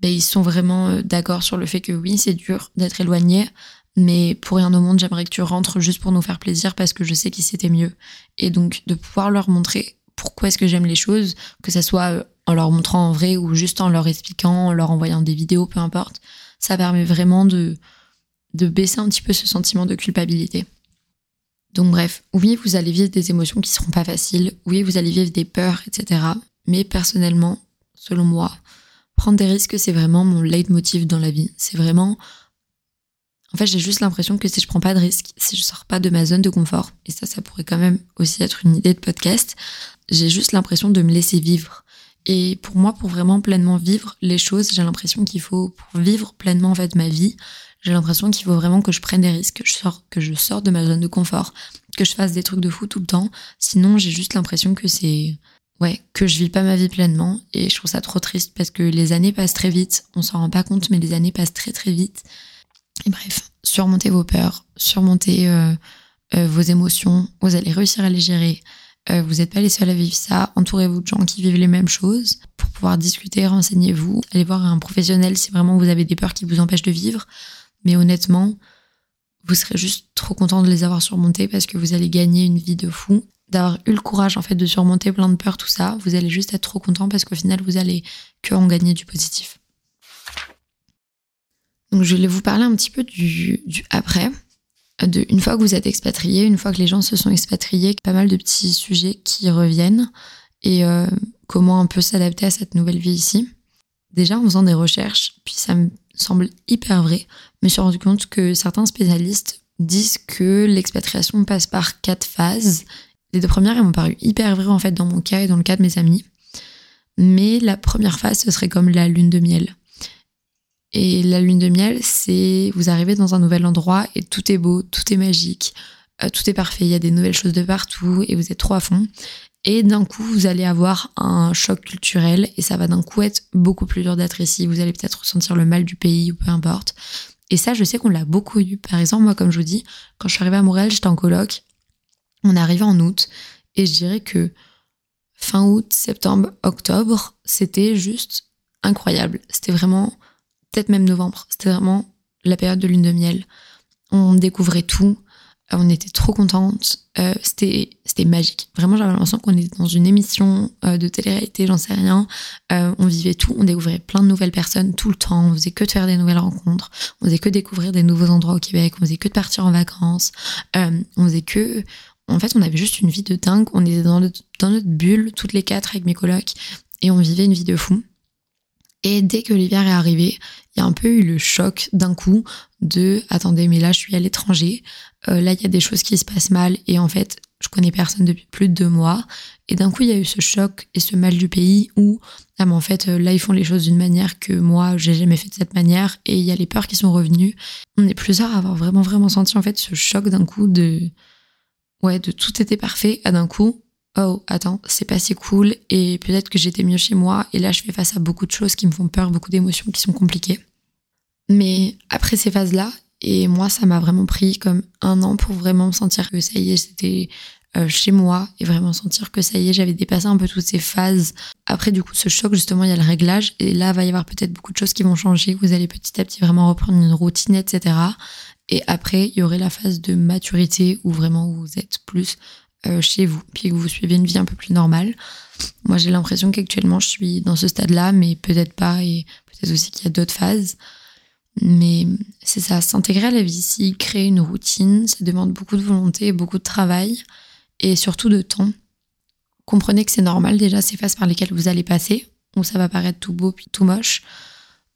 Speaker 1: ben, ils sont vraiment euh, d'accord sur le fait que oui, c'est dur d'être éloigné, mais pour rien au monde, j'aimerais que tu rentres juste pour nous faire plaisir parce que je sais qu'ici c'était mieux. Et donc de pouvoir leur montrer pourquoi est-ce que j'aime les choses, que ça soit euh, en leur montrant en vrai ou juste en leur expliquant, en leur envoyant des vidéos, peu importe, ça permet vraiment de, de baisser un petit peu ce sentiment de culpabilité. Donc bref, oui, vous allez vivre des émotions qui seront pas faciles, oui, vous allez vivre des peurs, etc. Mais personnellement, selon moi, prendre des risques, c'est vraiment mon leitmotiv dans la vie. C'est vraiment. En fait, j'ai juste l'impression que si je prends pas de risques, si je sors pas de ma zone de confort, et ça, ça pourrait quand même aussi être une idée de podcast, j'ai juste l'impression de me laisser vivre. Et pour moi, pour vraiment pleinement vivre les choses, j'ai l'impression qu'il faut, pour vivre pleinement en fait ma vie, j'ai l'impression qu'il faut vraiment que je prenne des risques, que je sors, que je sors de ma zone de confort, que je fasse des trucs de fou tout le temps. Sinon, j'ai juste l'impression que c'est, ouais, que je vis pas ma vie pleinement et je trouve ça trop triste parce que les années passent très vite, on s'en rend pas compte mais les années passent très très vite. Et bref, surmontez vos peurs, surmontez euh, euh, vos émotions, vous allez réussir à les gérer. Euh, vous n'êtes pas les seuls à vivre ça, entourez-vous de gens qui vivent les mêmes choses pour pouvoir discuter, renseignez-vous, allez voir un professionnel si vraiment vous avez des peurs qui vous empêchent de vivre. Mais honnêtement, vous serez juste trop content de les avoir surmontées parce que vous allez gagner une vie de fou d'avoir eu le courage en fait de surmonter plein de peurs, tout ça, vous allez juste être trop content parce qu'au final vous allez que en gagner du positif. Donc je vais vous parler un petit peu du, après. De, une fois que vous êtes expatrié, une fois que les gens se sont expatriés, pas mal de petits sujets qui reviennent et euh, comment on peut s'adapter à cette nouvelle vie ici. Déjà en faisant des recherches, puis ça me semble hyper vrai, je me suis rendu compte que certains spécialistes disent que l'expatriation passe par quatre phases les deux premières, elles m'ont paru hyper vraies en fait dans mon cas et dans le cas de mes amis. Mais la première phase, ce serait comme la lune de miel. Et la lune de miel, c'est vous arrivez dans un nouvel endroit et tout est beau, tout est magique, euh, tout est parfait, il y a des nouvelles choses de partout et vous êtes trop à fond. Et d'un coup, vous allez avoir un choc culturel et ça va d'un coup être beaucoup plus dur d'être ici. Vous allez peut-être ressentir le mal du pays ou peu importe. Et ça, je sais qu'on l'a beaucoup eu. Par exemple, moi, comme je vous dis, quand je suis arrivée à Montréal, j'étais en coloc on arrivé en août et je dirais que fin août, septembre, octobre, c'était juste incroyable. C'était vraiment, peut-être même novembre, c'était vraiment la période de lune de miel. On découvrait tout, euh, on était trop contentes, euh, c'était magique. Vraiment, j'avais l'impression qu'on était dans une émission euh, de télé-réalité, j'en sais rien. on vivait tout, on découvrait plein de nouvelles personnes tout le temps, on faisait que de faire des nouvelles rencontres, on faisait que découvrir des nouveaux endroits au Québec, on faisait que de partir en vacances, on faisait que en fait, on avait juste une vie de dingue. On était dans notre, bulle, toutes les quatre avec mes colocs, et on vivait une vie de fou. Et dès que l'hiver est arrivé, il y a un peu eu le choc d'un coup de attendez, mais là je suis à l'étranger, euh, là il y a des choses qui se passent mal et en fait je connais personne depuis plus de deux mois. Et d'un coup il y a eu ce choc et ce mal du pays où ah mais en fait euh, là ils font les choses d'une manière que moi j'ai jamais fait de cette manière et il y a les peurs qui sont revenues. On est plusieurs à avoir vraiment vraiment senti en fait ce choc d'un coup de ouais de tout était parfait. À d'un coup oh attends c'est pas si cool. Et peut-être que j'étais mieux chez moi. Et là je fais face à beaucoup de choses qui me font peur beaucoup d'émotions qui sont compliquées. Mais après ces phases là et moi ça m'a vraiment pris comme un an pour vraiment me sentir que ça y est c'était euh, chez moi et vraiment sentir que ça y est j'avais dépassé un peu toutes ces phases. Après du coup ce choc justement il y a le réglage. Et là va y avoir peut-être beaucoup de choses qui vont changer. Vous allez petit à petit vraiment reprendre une routine etc et après il y aurait la phase de maturité où vraiment vous êtes plus euh, chez vous, puis que vous suivez une vie un peu plus normale. Moi, j'ai l'impression qu'actuellement, je suis dans ce stade-là, mais peut-être pas, et peut-être aussi qu'il y a d'autres phases. Mais c'est ça, s'intégrer à la vie ici, créer une routine, ça demande beaucoup de volonté, beaucoup de travail, et surtout de temps. Comprenez que c'est normal déjà ces phases par lesquelles vous allez passer, où ça va paraître tout beau puis tout moche,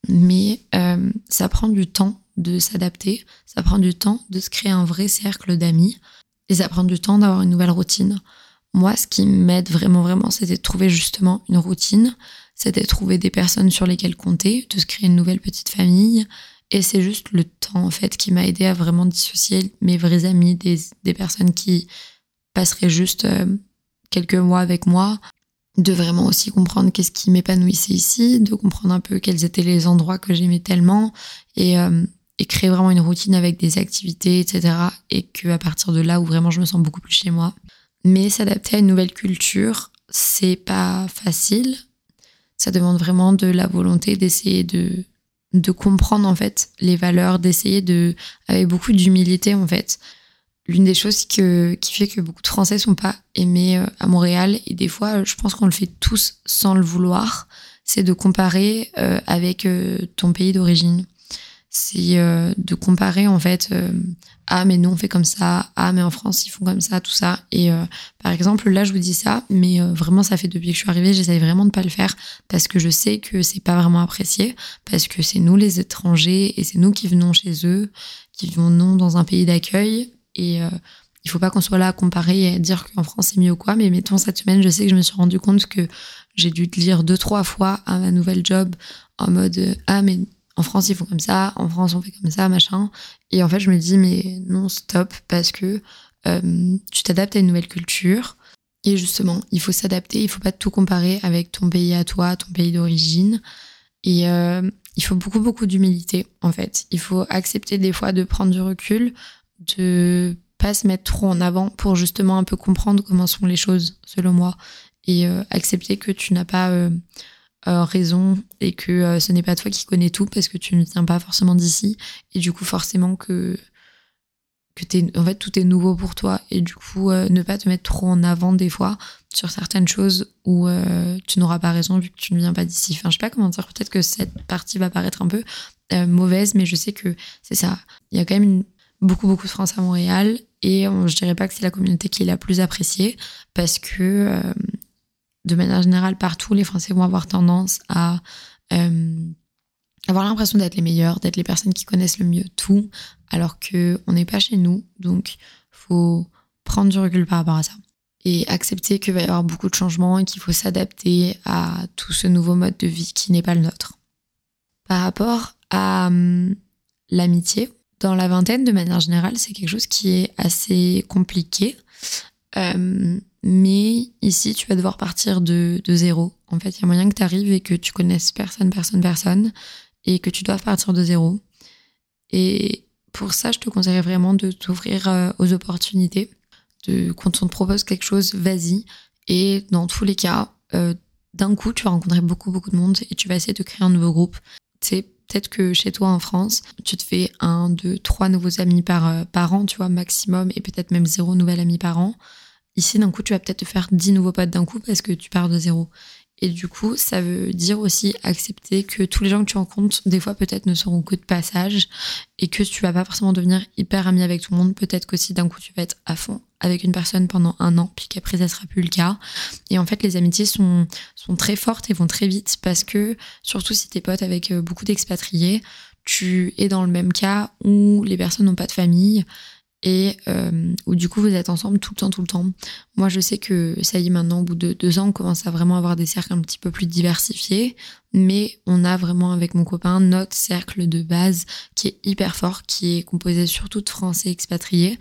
Speaker 1: mais euh, ça prend du temps de s'adapter, ça prend du temps de se créer un vrai cercle d'amis, et ça prend du temps d'avoir une nouvelle routine. Moi, ce qui m'aide vraiment, vraiment, c'était de trouver justement une routine, c'était de trouver des personnes sur lesquelles compter, de se créer une nouvelle petite famille. Et c'est juste le temps, en fait, qui m'a aidé à vraiment dissocier mes vrais amis des, des personnes qui passeraient juste euh, quelques mois avec moi, de vraiment aussi comprendre qu'est-ce qui m'épanouissait ici, de comprendre un peu quels étaient les endroits que j'aimais tellement. Et, euh, et créer vraiment une routine avec des activités, etc. Et que à partir de là où vraiment je me sens beaucoup plus chez moi. Mais s'adapter à une nouvelle culture, c'est pas facile. Ça demande vraiment de la volonté d'essayer de de comprendre en fait les valeurs, d'essayer de avec beaucoup d'humilité en fait. L'une des choses que, qui fait que beaucoup de Français sont pas aimés euh, à Montréal et des fois je pense qu'on le fait tous sans le vouloir, c'est de comparer euh, avec euh, ton pays d'origine c'est euh, de comparer en fait euh, ah mais nous on fait comme ça. Ah mais en France ils font comme ça tout ça et euh, par exemple là je vous dis ça mais vraiment ça fait depuis que je suis arrivée j'essaye vraiment de pas le faire parce que je sais que c'est pas vraiment apprécié parce que c'est nous les étrangers et c'est nous qui venons chez eux qui venons dans un pays d'accueil. Et il faut pas qu'on soit là à comparer et à dire qu'en France c'est mieux ou quoi. Mais mettons cette semaine je sais que je me suis rendu compte que j'ai dû te lire deux trois fois à ma nouvelle job en mode ah mais en France ils font comme ça, en France on fait comme ça, machin. Et en fait je me dis mais non stop parce que euh, tu t'adaptes à une nouvelle culture. Et justement, il faut s'adapter, il faut pas tout comparer avec ton pays à toi, ton pays d'origine. Et euh, il faut beaucoup beaucoup d'humilité en fait. Il faut accepter des fois de prendre du recul, de pas se mettre trop en avant pour justement un peu comprendre comment sont les choses selon moi et euh, accepter que tu n'as pas euh, raison et que euh, ce n'est pas toi qui connais tout parce que tu ne viens pas forcément d'ici et du coup forcément que que t'es en fait tout est nouveau pour toi et du coup euh, ne pas te mettre trop en avant des fois sur certaines choses où tu n'auras pas raison vu que tu ne viens pas d'ici. Enfin je sais pas comment dire peut-être que cette partie va paraître un peu mauvaise mais je sais que c'est ça. Il y a quand même beaucoup beaucoup de France à Montréal et je dirais pas que c'est la communauté qui est la plus appréciée parce que de manière générale, partout, les Français vont avoir tendance à euh, avoir l'impression d'être les meilleurs, d'être les personnes qui connaissent le mieux tout, alors que on n'est pas chez nous. Donc, faut prendre du recul par rapport à ça et accepter qu'il va y avoir beaucoup de changements et qu'il faut s'adapter à tout ce nouveau mode de vie qui n'est pas le nôtre. Par rapport à hum, l'amitié, dans la vingtaine, de manière générale, c'est quelque chose qui est assez compliqué. Euh, mais ici, tu vas devoir partir de, de zéro. En fait, il y a moyen que tu arrives et que tu connaisses personne, personne, personne, et que tu dois partir de zéro. Et pour ça, je te conseillerais vraiment de t'ouvrir euh, aux opportunités. De, quand on te propose quelque chose, vas-y. Et dans tous les cas, euh, d'un coup, tu vas rencontrer beaucoup, beaucoup de monde et tu vas essayer de créer un nouveau groupe. C'est peut-être que chez toi en France, tu te fais un, deux, trois nouveaux amis par, par an, tu vois, maximum, et peut-être même zéro nouvel ami par an. Ici, d'un coup, tu vas peut-être te faire 10 nouveaux potes d'un coup parce que tu pars de zéro. Et du coup, ça veut dire aussi accepter que tous les gens que tu rencontres, des fois peut-être ne seront que de passage et que tu vas pas forcément devenir hyper ami avec tout le monde. Peut-être qu'aussi d'un coup tu vas être à fond avec une personne pendant un an, puis qu'après ça sera plus le cas. Et en fait, les amitiés sont, sont très fortes et vont très vite parce que, surtout si t'es pote avec euh, beaucoup d'expatriés, tu es dans le même cas où les personnes n'ont pas de famille et euh, où du coup vous êtes ensemble tout le temps, tout le temps. Moi je sais que ça y est maintenant, au bout de deux ans, on commence à vraiment avoir des cercles un petit peu plus diversifiés, mais on a vraiment avec mon copain notre cercle de base qui est hyper fort, qui est composé surtout de Français expatriés,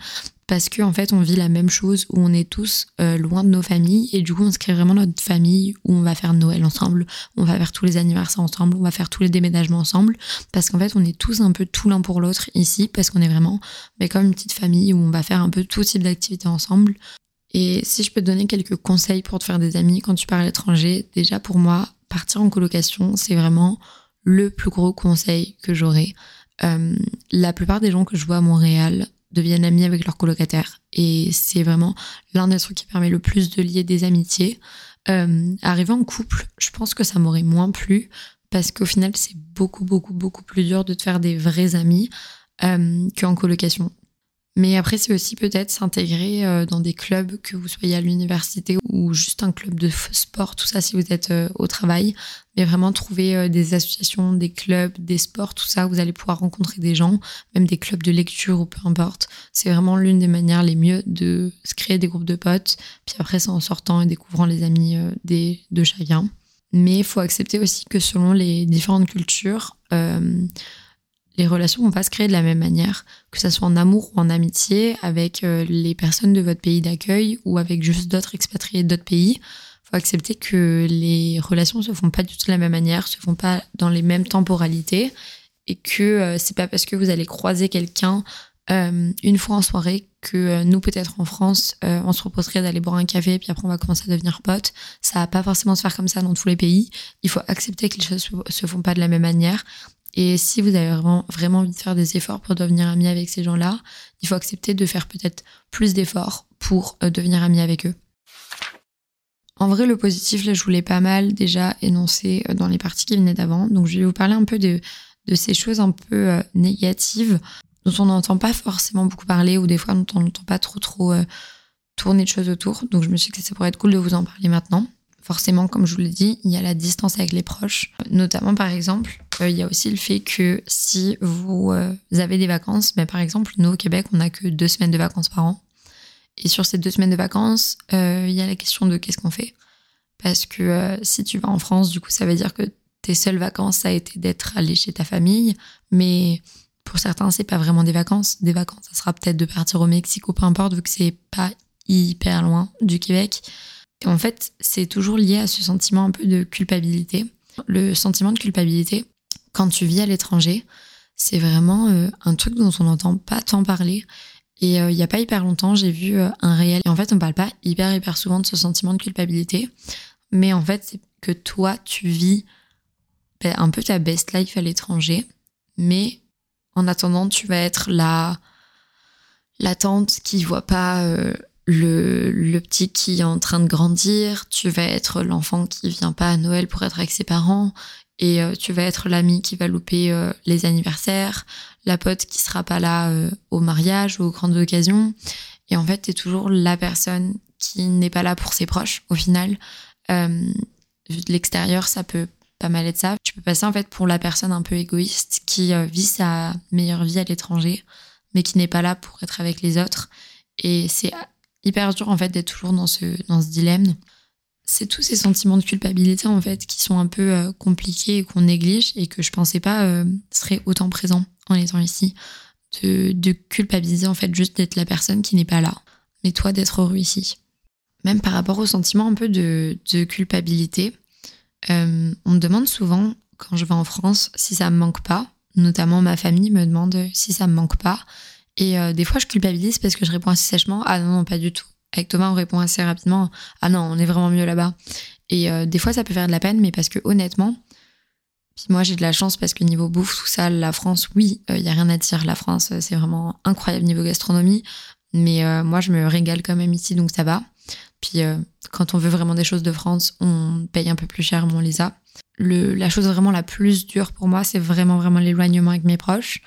Speaker 1: parce qu'en en fait on vit la même chose où on est tous euh, loin de nos familles et du coup on se crée vraiment notre famille où on va faire Noël ensemble, on va faire tous les anniversaires ensemble, on va faire tous les déménagements ensemble parce qu'en fait on est tous un peu tout l'un pour l'autre ici parce qu'on est vraiment mais comme une petite famille où on va faire un peu tout type d'activités ensemble. Et si je peux te donner quelques conseils pour te faire des amis quand tu pars à l'étranger, déjà pour moi partir en colocation c'est vraiment le plus gros conseil que j'aurai. Euh, la plupart des gens que je vois à Montréal deviennent amis avec leurs colocataires. Et c'est vraiment l'un des trucs qui permet le plus de lier des amitiés. Euh, arriver en couple, je pense que ça m'aurait moins plu parce qu'au final, c'est beaucoup, beaucoup, beaucoup plus dur de te faire des vrais amis euh, qu'en colocation. Mais après, c'est aussi peut-être s'intégrer euh, dans des clubs, que vous soyez à l'université ou juste un club de sport, tout ça si vous êtes euh, au travail. Mais vraiment trouver euh, des associations, des clubs, des sports, tout ça, vous allez pouvoir rencontrer des gens, même des clubs de lecture ou peu importe. C'est vraiment l'une des manières les mieux de se créer des groupes de potes. Puis après, c'est en sortant et découvrant les amis des, de chacun. Mais il faut accepter aussi que selon les différentes cultures, les relations vont pas se créer de la même manière, que ce soit en amour ou en amitié avec euh, les personnes de votre pays d'accueil ou avec juste d'autres expatriés d'autres pays. Faut accepter que les relations se font pas du tout de la même manière, se font pas dans les mêmes temporalités et que euh, c'est pas parce que vous allez croiser quelqu'un euh, une fois en soirée que nous peut-être en France on se proposerait d'aller boire un café puis après on va commencer à devenir potes. Ça va pas forcément se faire comme ça dans tous les pays. Il faut accepter que les choses se font pas de la même manière et si vous avez vraiment, vraiment envie de faire des efforts pour devenir ami avec ces gens-là, il faut accepter de faire peut-être plus d'efforts pour euh, devenir ami avec eux. En vrai, le positif, là, je voulais pas mal déjà énoncer euh, dans les parties qui venaient d'avant. Donc, je vais vous parler un peu de, de ces choses un peu euh, négatives dont on n'entend pas forcément beaucoup parler ou des fois dont on n'entend pas trop trop tourner de choses autour. Donc, je me suis dit que ça pourrait être cool de vous en parler maintenant forcément, comme je vous l'ai dit, il y a la distance avec les proches. Notamment, par exemple, euh, il y a aussi le fait que si vous, euh, avez des vacances, mais par exemple, nous au Québec, on n'a que deux semaines de vacances par an. Et sur ces deux semaines de vacances, euh, il y a la question de qu'est-ce qu'on fait? Parce que si tu vas en France, du coup, ça veut dire que tes seules vacances, ça a été d'être allé chez ta famille. Mais pour certains, c'est pas vraiment des vacances. Des vacances, ça sera peut-être de partir au Mexique ou peu importe, vu que c'est pas hyper loin du Québec. En fait, c'est toujours lié à ce sentiment un peu de culpabilité. Le sentiment de culpabilité, quand tu vis à l'étranger, c'est vraiment euh, un truc dont on n'entend pas tant parler. Et euh, il n'y a pas hyper longtemps, j'ai vu euh, un réel. Et en fait, on parle pas hyper, hyper souvent de ce sentiment de culpabilité. Mais en fait, c'est que toi, tu vis ben, un peu ta best life à l'étranger. Mais en attendant, tu vas être la, la tante qui voit pas le, le, petit qui est en train de grandir, tu vas être l'enfant qui vient pas à Noël pour être avec ses parents, et euh, tu vas être l'ami qui va louper euh, les anniversaires, la pote qui sera pas là euh, au mariage ou aux grandes occasions. Et en fait, t'es toujours la personne qui n'est pas là pour ses proches, au final. vu de l'extérieur, ça peut pas mal être ça. Tu peux passer en fait pour la personne un peu égoïste qui vit sa meilleure vie à l'étranger, mais qui n'est pas là pour être avec les autres. Et c'est hyper dur en fait d'être toujours dans ce, dans ce dilemme. C'est tous ces sentiments de culpabilité en fait qui sont un peu euh, compliqués et qu'on néglige et que je pensais pas euh, seraient autant présents en étant ici. De, culpabiliser en fait juste d'être la personne qui n'est pas là, mais toi d'être heureux ici. Même par rapport au sentiment un peu de, de culpabilité, euh, on me demande souvent quand je vais en France si ça me manque pas. Notamment ma famille me demande si ça me manque pas. Et euh, des fois, je culpabilise parce que je réponds assez sèchement Ah non, non, pas du tout. Avec Thomas, on répond assez rapidement Ah non, on est vraiment mieux là-bas. Et euh, des fois, ça peut faire de la peine, mais parce que honnêtement, puis moi, j'ai de la chance parce que niveau bouffe, tout ça, la France, oui, il euh, y a rien à dire. La France, c'est vraiment incroyable niveau gastronomie. Mais moi, je me régale quand même ici, donc ça va. Puis quand on veut vraiment des choses de France, on paye un peu plus cher, mais on les a. La chose vraiment la plus dure pour moi, c'est vraiment, vraiment l'éloignement avec mes proches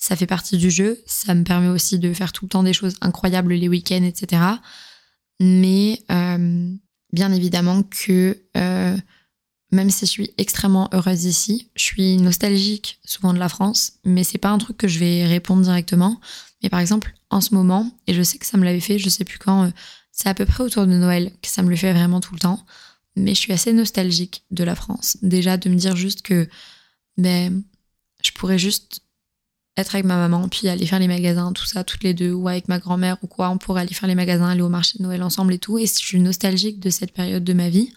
Speaker 1: ça fait partie du jeu. Ça me permet aussi de faire tout le temps des choses incroyables les week-ends, etc. Mais euh, bien évidemment que euh, même si je suis extrêmement heureuse ici, je suis nostalgique souvent de la France, mais c'est pas un truc que je vais répondre directement. Mais par exemple, en ce moment, et je sais que ça me l'avait fait, je sais plus quand, euh, c'est à peu près autour de Noël que ça me le fait vraiment tout le temps. Mais je suis assez nostalgique de la France. Déjà de me dire juste que ben, je pourrais juste être avec ma maman, puis aller faire les magasins, tout ça, toutes les deux, ou avec ma grand-mère ou quoi, on pourrait aller faire les magasins, aller au marché de Noël ensemble et tout. Et je suis nostalgique de cette période de ma vie.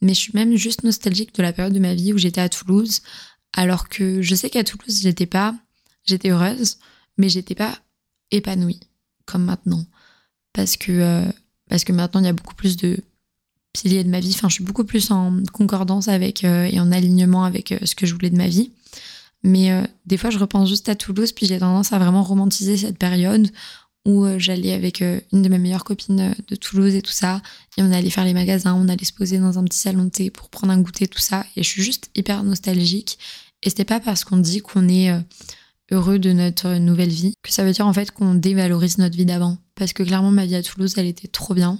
Speaker 1: Mais je suis même juste nostalgique de la période de ma vie où j'étais à Toulouse, alors que je sais qu'à Toulouse, j'étais pas, j'étais heureuse, mais j'étais pas épanouie comme maintenant. Parce que, euh, parce que maintenant, il y a beaucoup plus de piliers de ma vie. Enfin, je suis beaucoup plus en concordance avec euh, et en alignement avec euh, ce que je voulais de ma vie. Mais euh, des fois, je repense juste à Toulouse, puis j'ai tendance à vraiment romantiser cette période où euh, j'allais avec euh, une de mes meilleures copines de Toulouse et tout ça, et on allait faire les magasins, on allait se poser dans un petit salon de thé pour prendre un goûter, tout ça. Et je suis juste hyper nostalgique. Et c'était pas parce qu'on dit qu'on est heureux de notre nouvelle vie que ça veut dire en fait qu'on dévalorise notre vie d'avant. Parce que clairement, ma vie à Toulouse, elle était trop bien.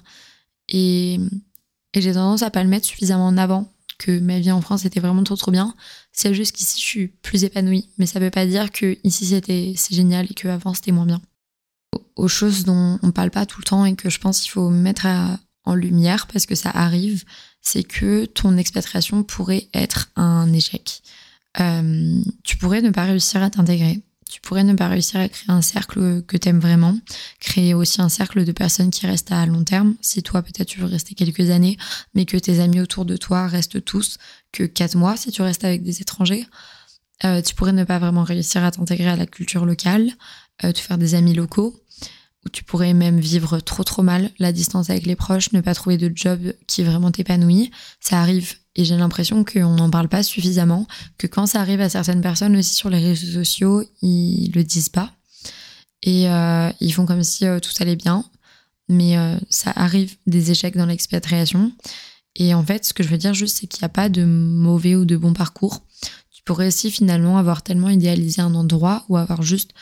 Speaker 1: Et, et j'ai tendance à pas le mettre suffisamment en avant que ma vie en France était vraiment trop trop bien. C'est juste qu'ici je suis plus épanouie, mais ça veut pas dire que ici c'était c'est génial et qu'avant c'était moins bien. Aux choses dont on parle pas tout le temps et que je pense qu'il faut mettre en lumière parce que ça arrive, c'est que ton expatriation pourrait être un échec. Euh, tu pourrais ne pas réussir à t'intégrer tu pourrais ne pas réussir à créer un cercle que t'aimes vraiment, créer aussi un cercle de personnes qui restent à long terme. Si toi, peut-être, tu veux rester quelques années, mais que tes amis autour de toi restent tous que quatre mois si tu restes avec des étrangers. Euh, tu pourrais ne pas vraiment réussir à t'intégrer à la culture locale, euh, te faire des amis locaux, ou tu pourrais même vivre trop trop mal la distance avec les proches, ne pas trouver de job qui vraiment t'épanouit. Ça arrive et j'ai l'impression qu'on n'en parle pas suffisamment, que quand ça arrive à certaines personnes aussi sur les réseaux sociaux, ils le disent pas. Et euh, ils font comme si euh, tout allait bien. Mais euh, ça arrive des échecs dans l'expatriation. Et en fait, ce que je veux dire juste, c'est qu'il n'y a pas de mauvais ou de bon parcours. Tu pourrais aussi finalement avoir tellement idéalisé un endroit ou avoir juste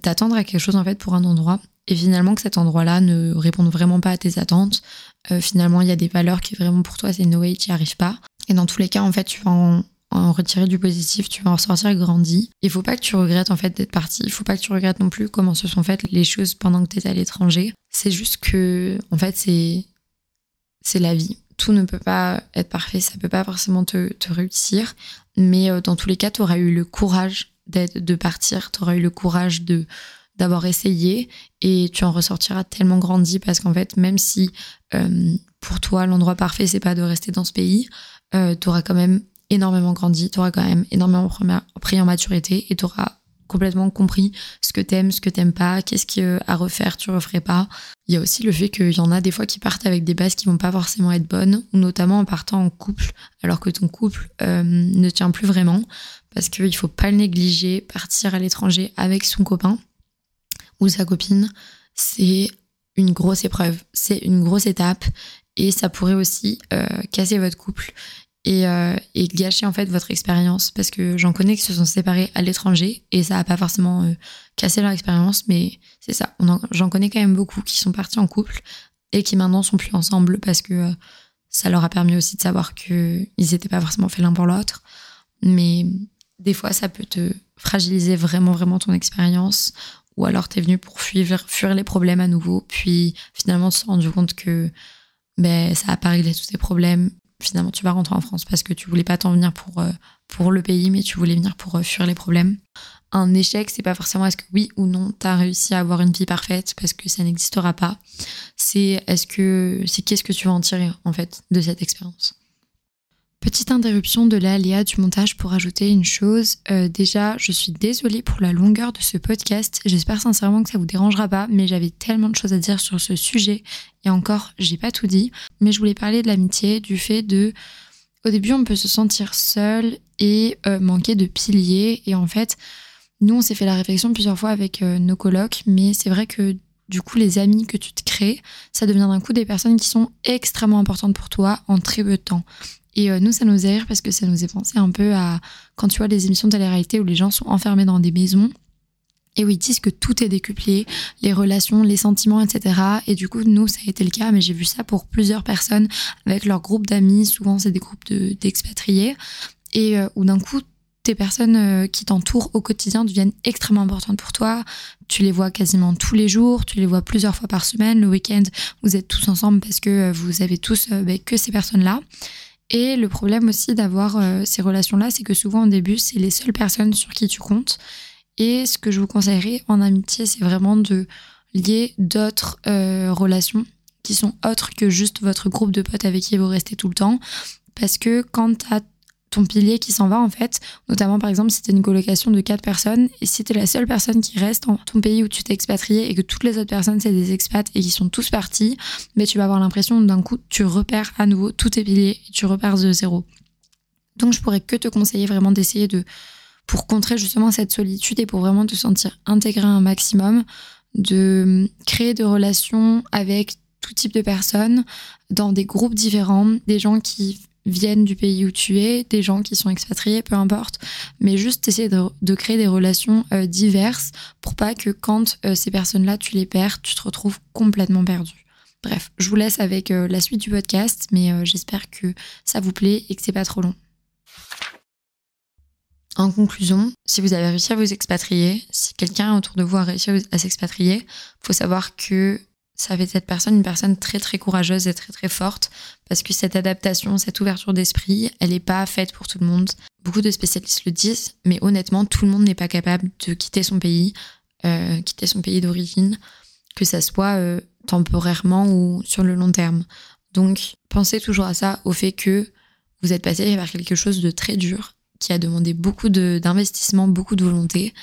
Speaker 1: t'attendre à quelque chose en fait pour un endroit et finalement que cet endroit-là ne réponde vraiment pas à tes attentes, euh, finalement il y a des valeurs qui vraiment pour toi c'est no way, tu n'y arrives pas. Et dans tous les cas en fait tu vas en, retirer du positif, tu vas en sortir grandi. Il faut pas que tu regrettes en fait d'être parti, il faut pas que tu regrettes non plus comment se sont faites les choses pendant que tu étais à l'étranger. C'est juste que en fait c'est c'est la vie. Tout ne peut pas être parfait, ça peut pas forcément te, réussir, mais euh, dans tous les cas, tu auras eu le courage de partir, tu auras eu le courage de d'avoir essayé et tu en ressortiras tellement grandi parce qu'en fait, même si euh, pour toi l'endroit parfait c'est pas de rester dans ce pays, euh, tu auras quand même énormément grandi, tu auras quand même énormément pris en maturité et tu auras complètement compris ce que t'aimes, ce que t'aimes pas, qu'est-ce a à refaire, tu referais pas. Il y a aussi le fait qu'il y en a des fois qui partent avec des bases qui vont pas forcément être bonnes, notamment en partant en couple, alors que ton couple euh, ne tient plus vraiment, parce qu'il faut pas le négliger, partir à l'étranger avec son copain, ou sa copine, c'est une grosse épreuve, c'est une grosse étape et ça pourrait aussi euh, casser votre couple et, euh, et, gâcher en fait votre expérience. Parce que j'en connais qui se sont séparés à l'étranger et ça a pas forcément euh, cassé leur expérience mais c'est ça. J'en connais quand même beaucoup qui sont partis en couple et qui maintenant sont plus ensemble parce que ça leur a permis aussi de savoir que ils n'étaient pas forcément faits l'un pour l'autre. Mais des fois ça peut te fragiliser vraiment vraiment ton expérience ou alors t'es venu pour fuir, les problèmes à nouveau, puis finalement tu te rendu compte que ben, ça a pas réglé tous tes problèmes. Finalement, tu vas rentrer en France parce que tu voulais pas t'en venir pour, euh, le pays, mais tu voulais venir pour euh, fuir les problèmes. Un échec, c'est pas forcément est-ce que oui ou non t'as réussi à avoir une vie parfaite parce que ça n'existera pas. C'est est-ce que c'est qu'est-ce que tu vas en tirer en fait de cette expérience? Petite interruption de l'aléa du montage pour ajouter une chose. Euh, déjà, je suis désolée pour la longueur de ce podcast. J'espère sincèrement que ça vous dérangera pas, mais j'avais tellement de choses à dire sur ce sujet. Et encore, j'ai pas tout dit. Mais je voulais parler de l'amitié, du fait de. Au début, on peut se sentir seul et euh, manquer de piliers. Et en fait, nous, on s'est fait la réflexion plusieurs fois avec euh, nos colocs, mais c'est vrai que du coup, les amis que tu te crées, ça devient d'un coup des personnes qui sont extrêmement importantes pour toi en très peu de temps. Et euh, nous, ça nous faisait rire parce que ça nous est pensé un peu à quand tu vois les émissions de télé-réalité où les gens sont enfermés dans des maisons et où ils disent que tout est décuplé, les relations, les sentiments, etc. Et du coup, nous, ça a été le cas, mais j'ai vu ça pour plusieurs personnes avec leur groupe d'amis. Souvent, c'est des groupes d'expatriés. et euh, où d'un coup, tes personnes euh, qui t'entourent au quotidien deviennent extrêmement importantes pour toi. Tu les vois quasiment tous les jours, tu les vois plusieurs fois par semaine. Le week-end, vous êtes tous ensemble parce que vous avez tous ben, que ces personnes-là. Et le problème aussi d'avoir ces relations-là, c'est que souvent au début, c'est les seules personnes sur qui tu comptes. Et ce que je vous conseillerais en amitié, c'est vraiment de lier d'autres euh, relations qui sont autres que juste votre groupe de potes avec qui vous restez tout le temps. Parce que quand tu as ton pilier qui s'en va, en fait, notamment par exemple si tu une colocation de quatre personnes, et si tu es la seule personne qui reste en ton pays où tu t'es expatrié et que toutes les autres personnes c'est des expats et qui sont tous partis, mais tu vas avoir l'impression d'un coup tu repères à nouveau tous tes piliers et tu repères de zéro. Donc je pourrais que te conseiller vraiment d'essayer de pour contrer justement cette solitude et pour vraiment te sentir intégré un maximum, de créer des relations avec tout type de personnes dans des groupes différents, des gens qui viennent du pays où tu es, des gens qui sont expatriés, peu importe, mais juste essayer de, créer des relations euh, diverses pour pas que quand euh, ces personnes-là, tu les perds, tu te retrouves complètement perdu. Bref, je vous laisse avec euh, la suite du podcast, mais j'espère que ça vous plaît et que c'est pas trop long. En conclusion, si vous avez réussi à vous expatrier, si quelqu'un autour de vous a réussi à s'expatrier, faut savoir que ça fait cette personne une personne très très courageuse et très très forte parce que cette adaptation, cette ouverture d'esprit, elle n'est pas faite pour tout le monde. Beaucoup de spécialistes le disent, mais honnêtement, tout le monde n'est pas capable de quitter son pays, euh, quitter son pays d'origine, que ça soit euh, temporairement ou sur le long terme. Donc, pensez toujours à ça, au fait que vous êtes passé par quelque chose de très dur qui a demandé beaucoup d'investissement, beaucoup de volonté,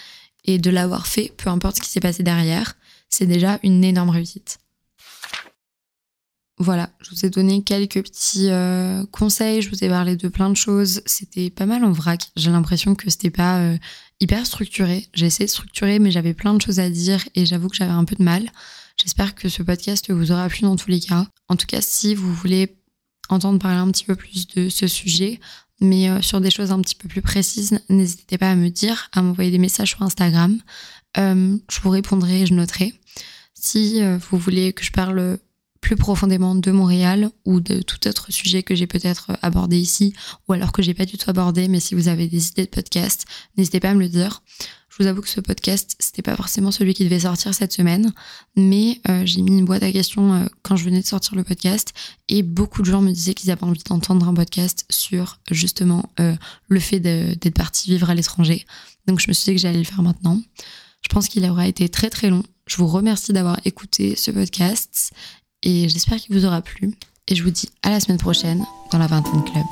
Speaker 1: et de l'avoir fait, peu importe ce qui s'est passé derrière, c'est déjà une énorme réussite. Voilà, je vous ai donné quelques petits euh, conseils, je vous ai parlé de plein de choses. C'était pas mal en vrac. J'ai l'impression que c'était pas euh, hyper structuré. J'ai essayé de structurer, mais j'avais plein de choses à dire et j'avoue que j'avais un peu de mal. J'espère que ce podcast vous aura plu dans tous les cas. En tout cas, si vous voulez entendre parler un petit peu plus de ce sujet, mais euh, sur des choses un petit peu plus précises, n'hésitez pas à me dire, à m'envoyer des messages sur Instagram. Je vous répondrai, je noterai. Si vous voulez que je parle plus profondément de Montréal ou de tout autre sujet que j'ai peut-être abordé ici ou alors que j'ai pas du tout abordé, mais si vous avez des idées de podcast, n'hésitez pas à me le dire. Je vous avoue que ce podcast, c'était pas forcément celui qui devait sortir cette semaine, mais euh, j'ai mis une boîte à questions euh, quand je venais de sortir le podcast et beaucoup de gens me disaient qu'ils avaient envie d'entendre un podcast sur justement euh, le fait d'être parti vivre à l'étranger. Donc je me suis dit que j'allais le faire maintenant. Je pense qu'il aura été très très long. Je vous remercie d'avoir écouté ce podcast et j'espère qu'il vous aura plu. Et je vous dis à la semaine prochaine dans la Vingtaine Club.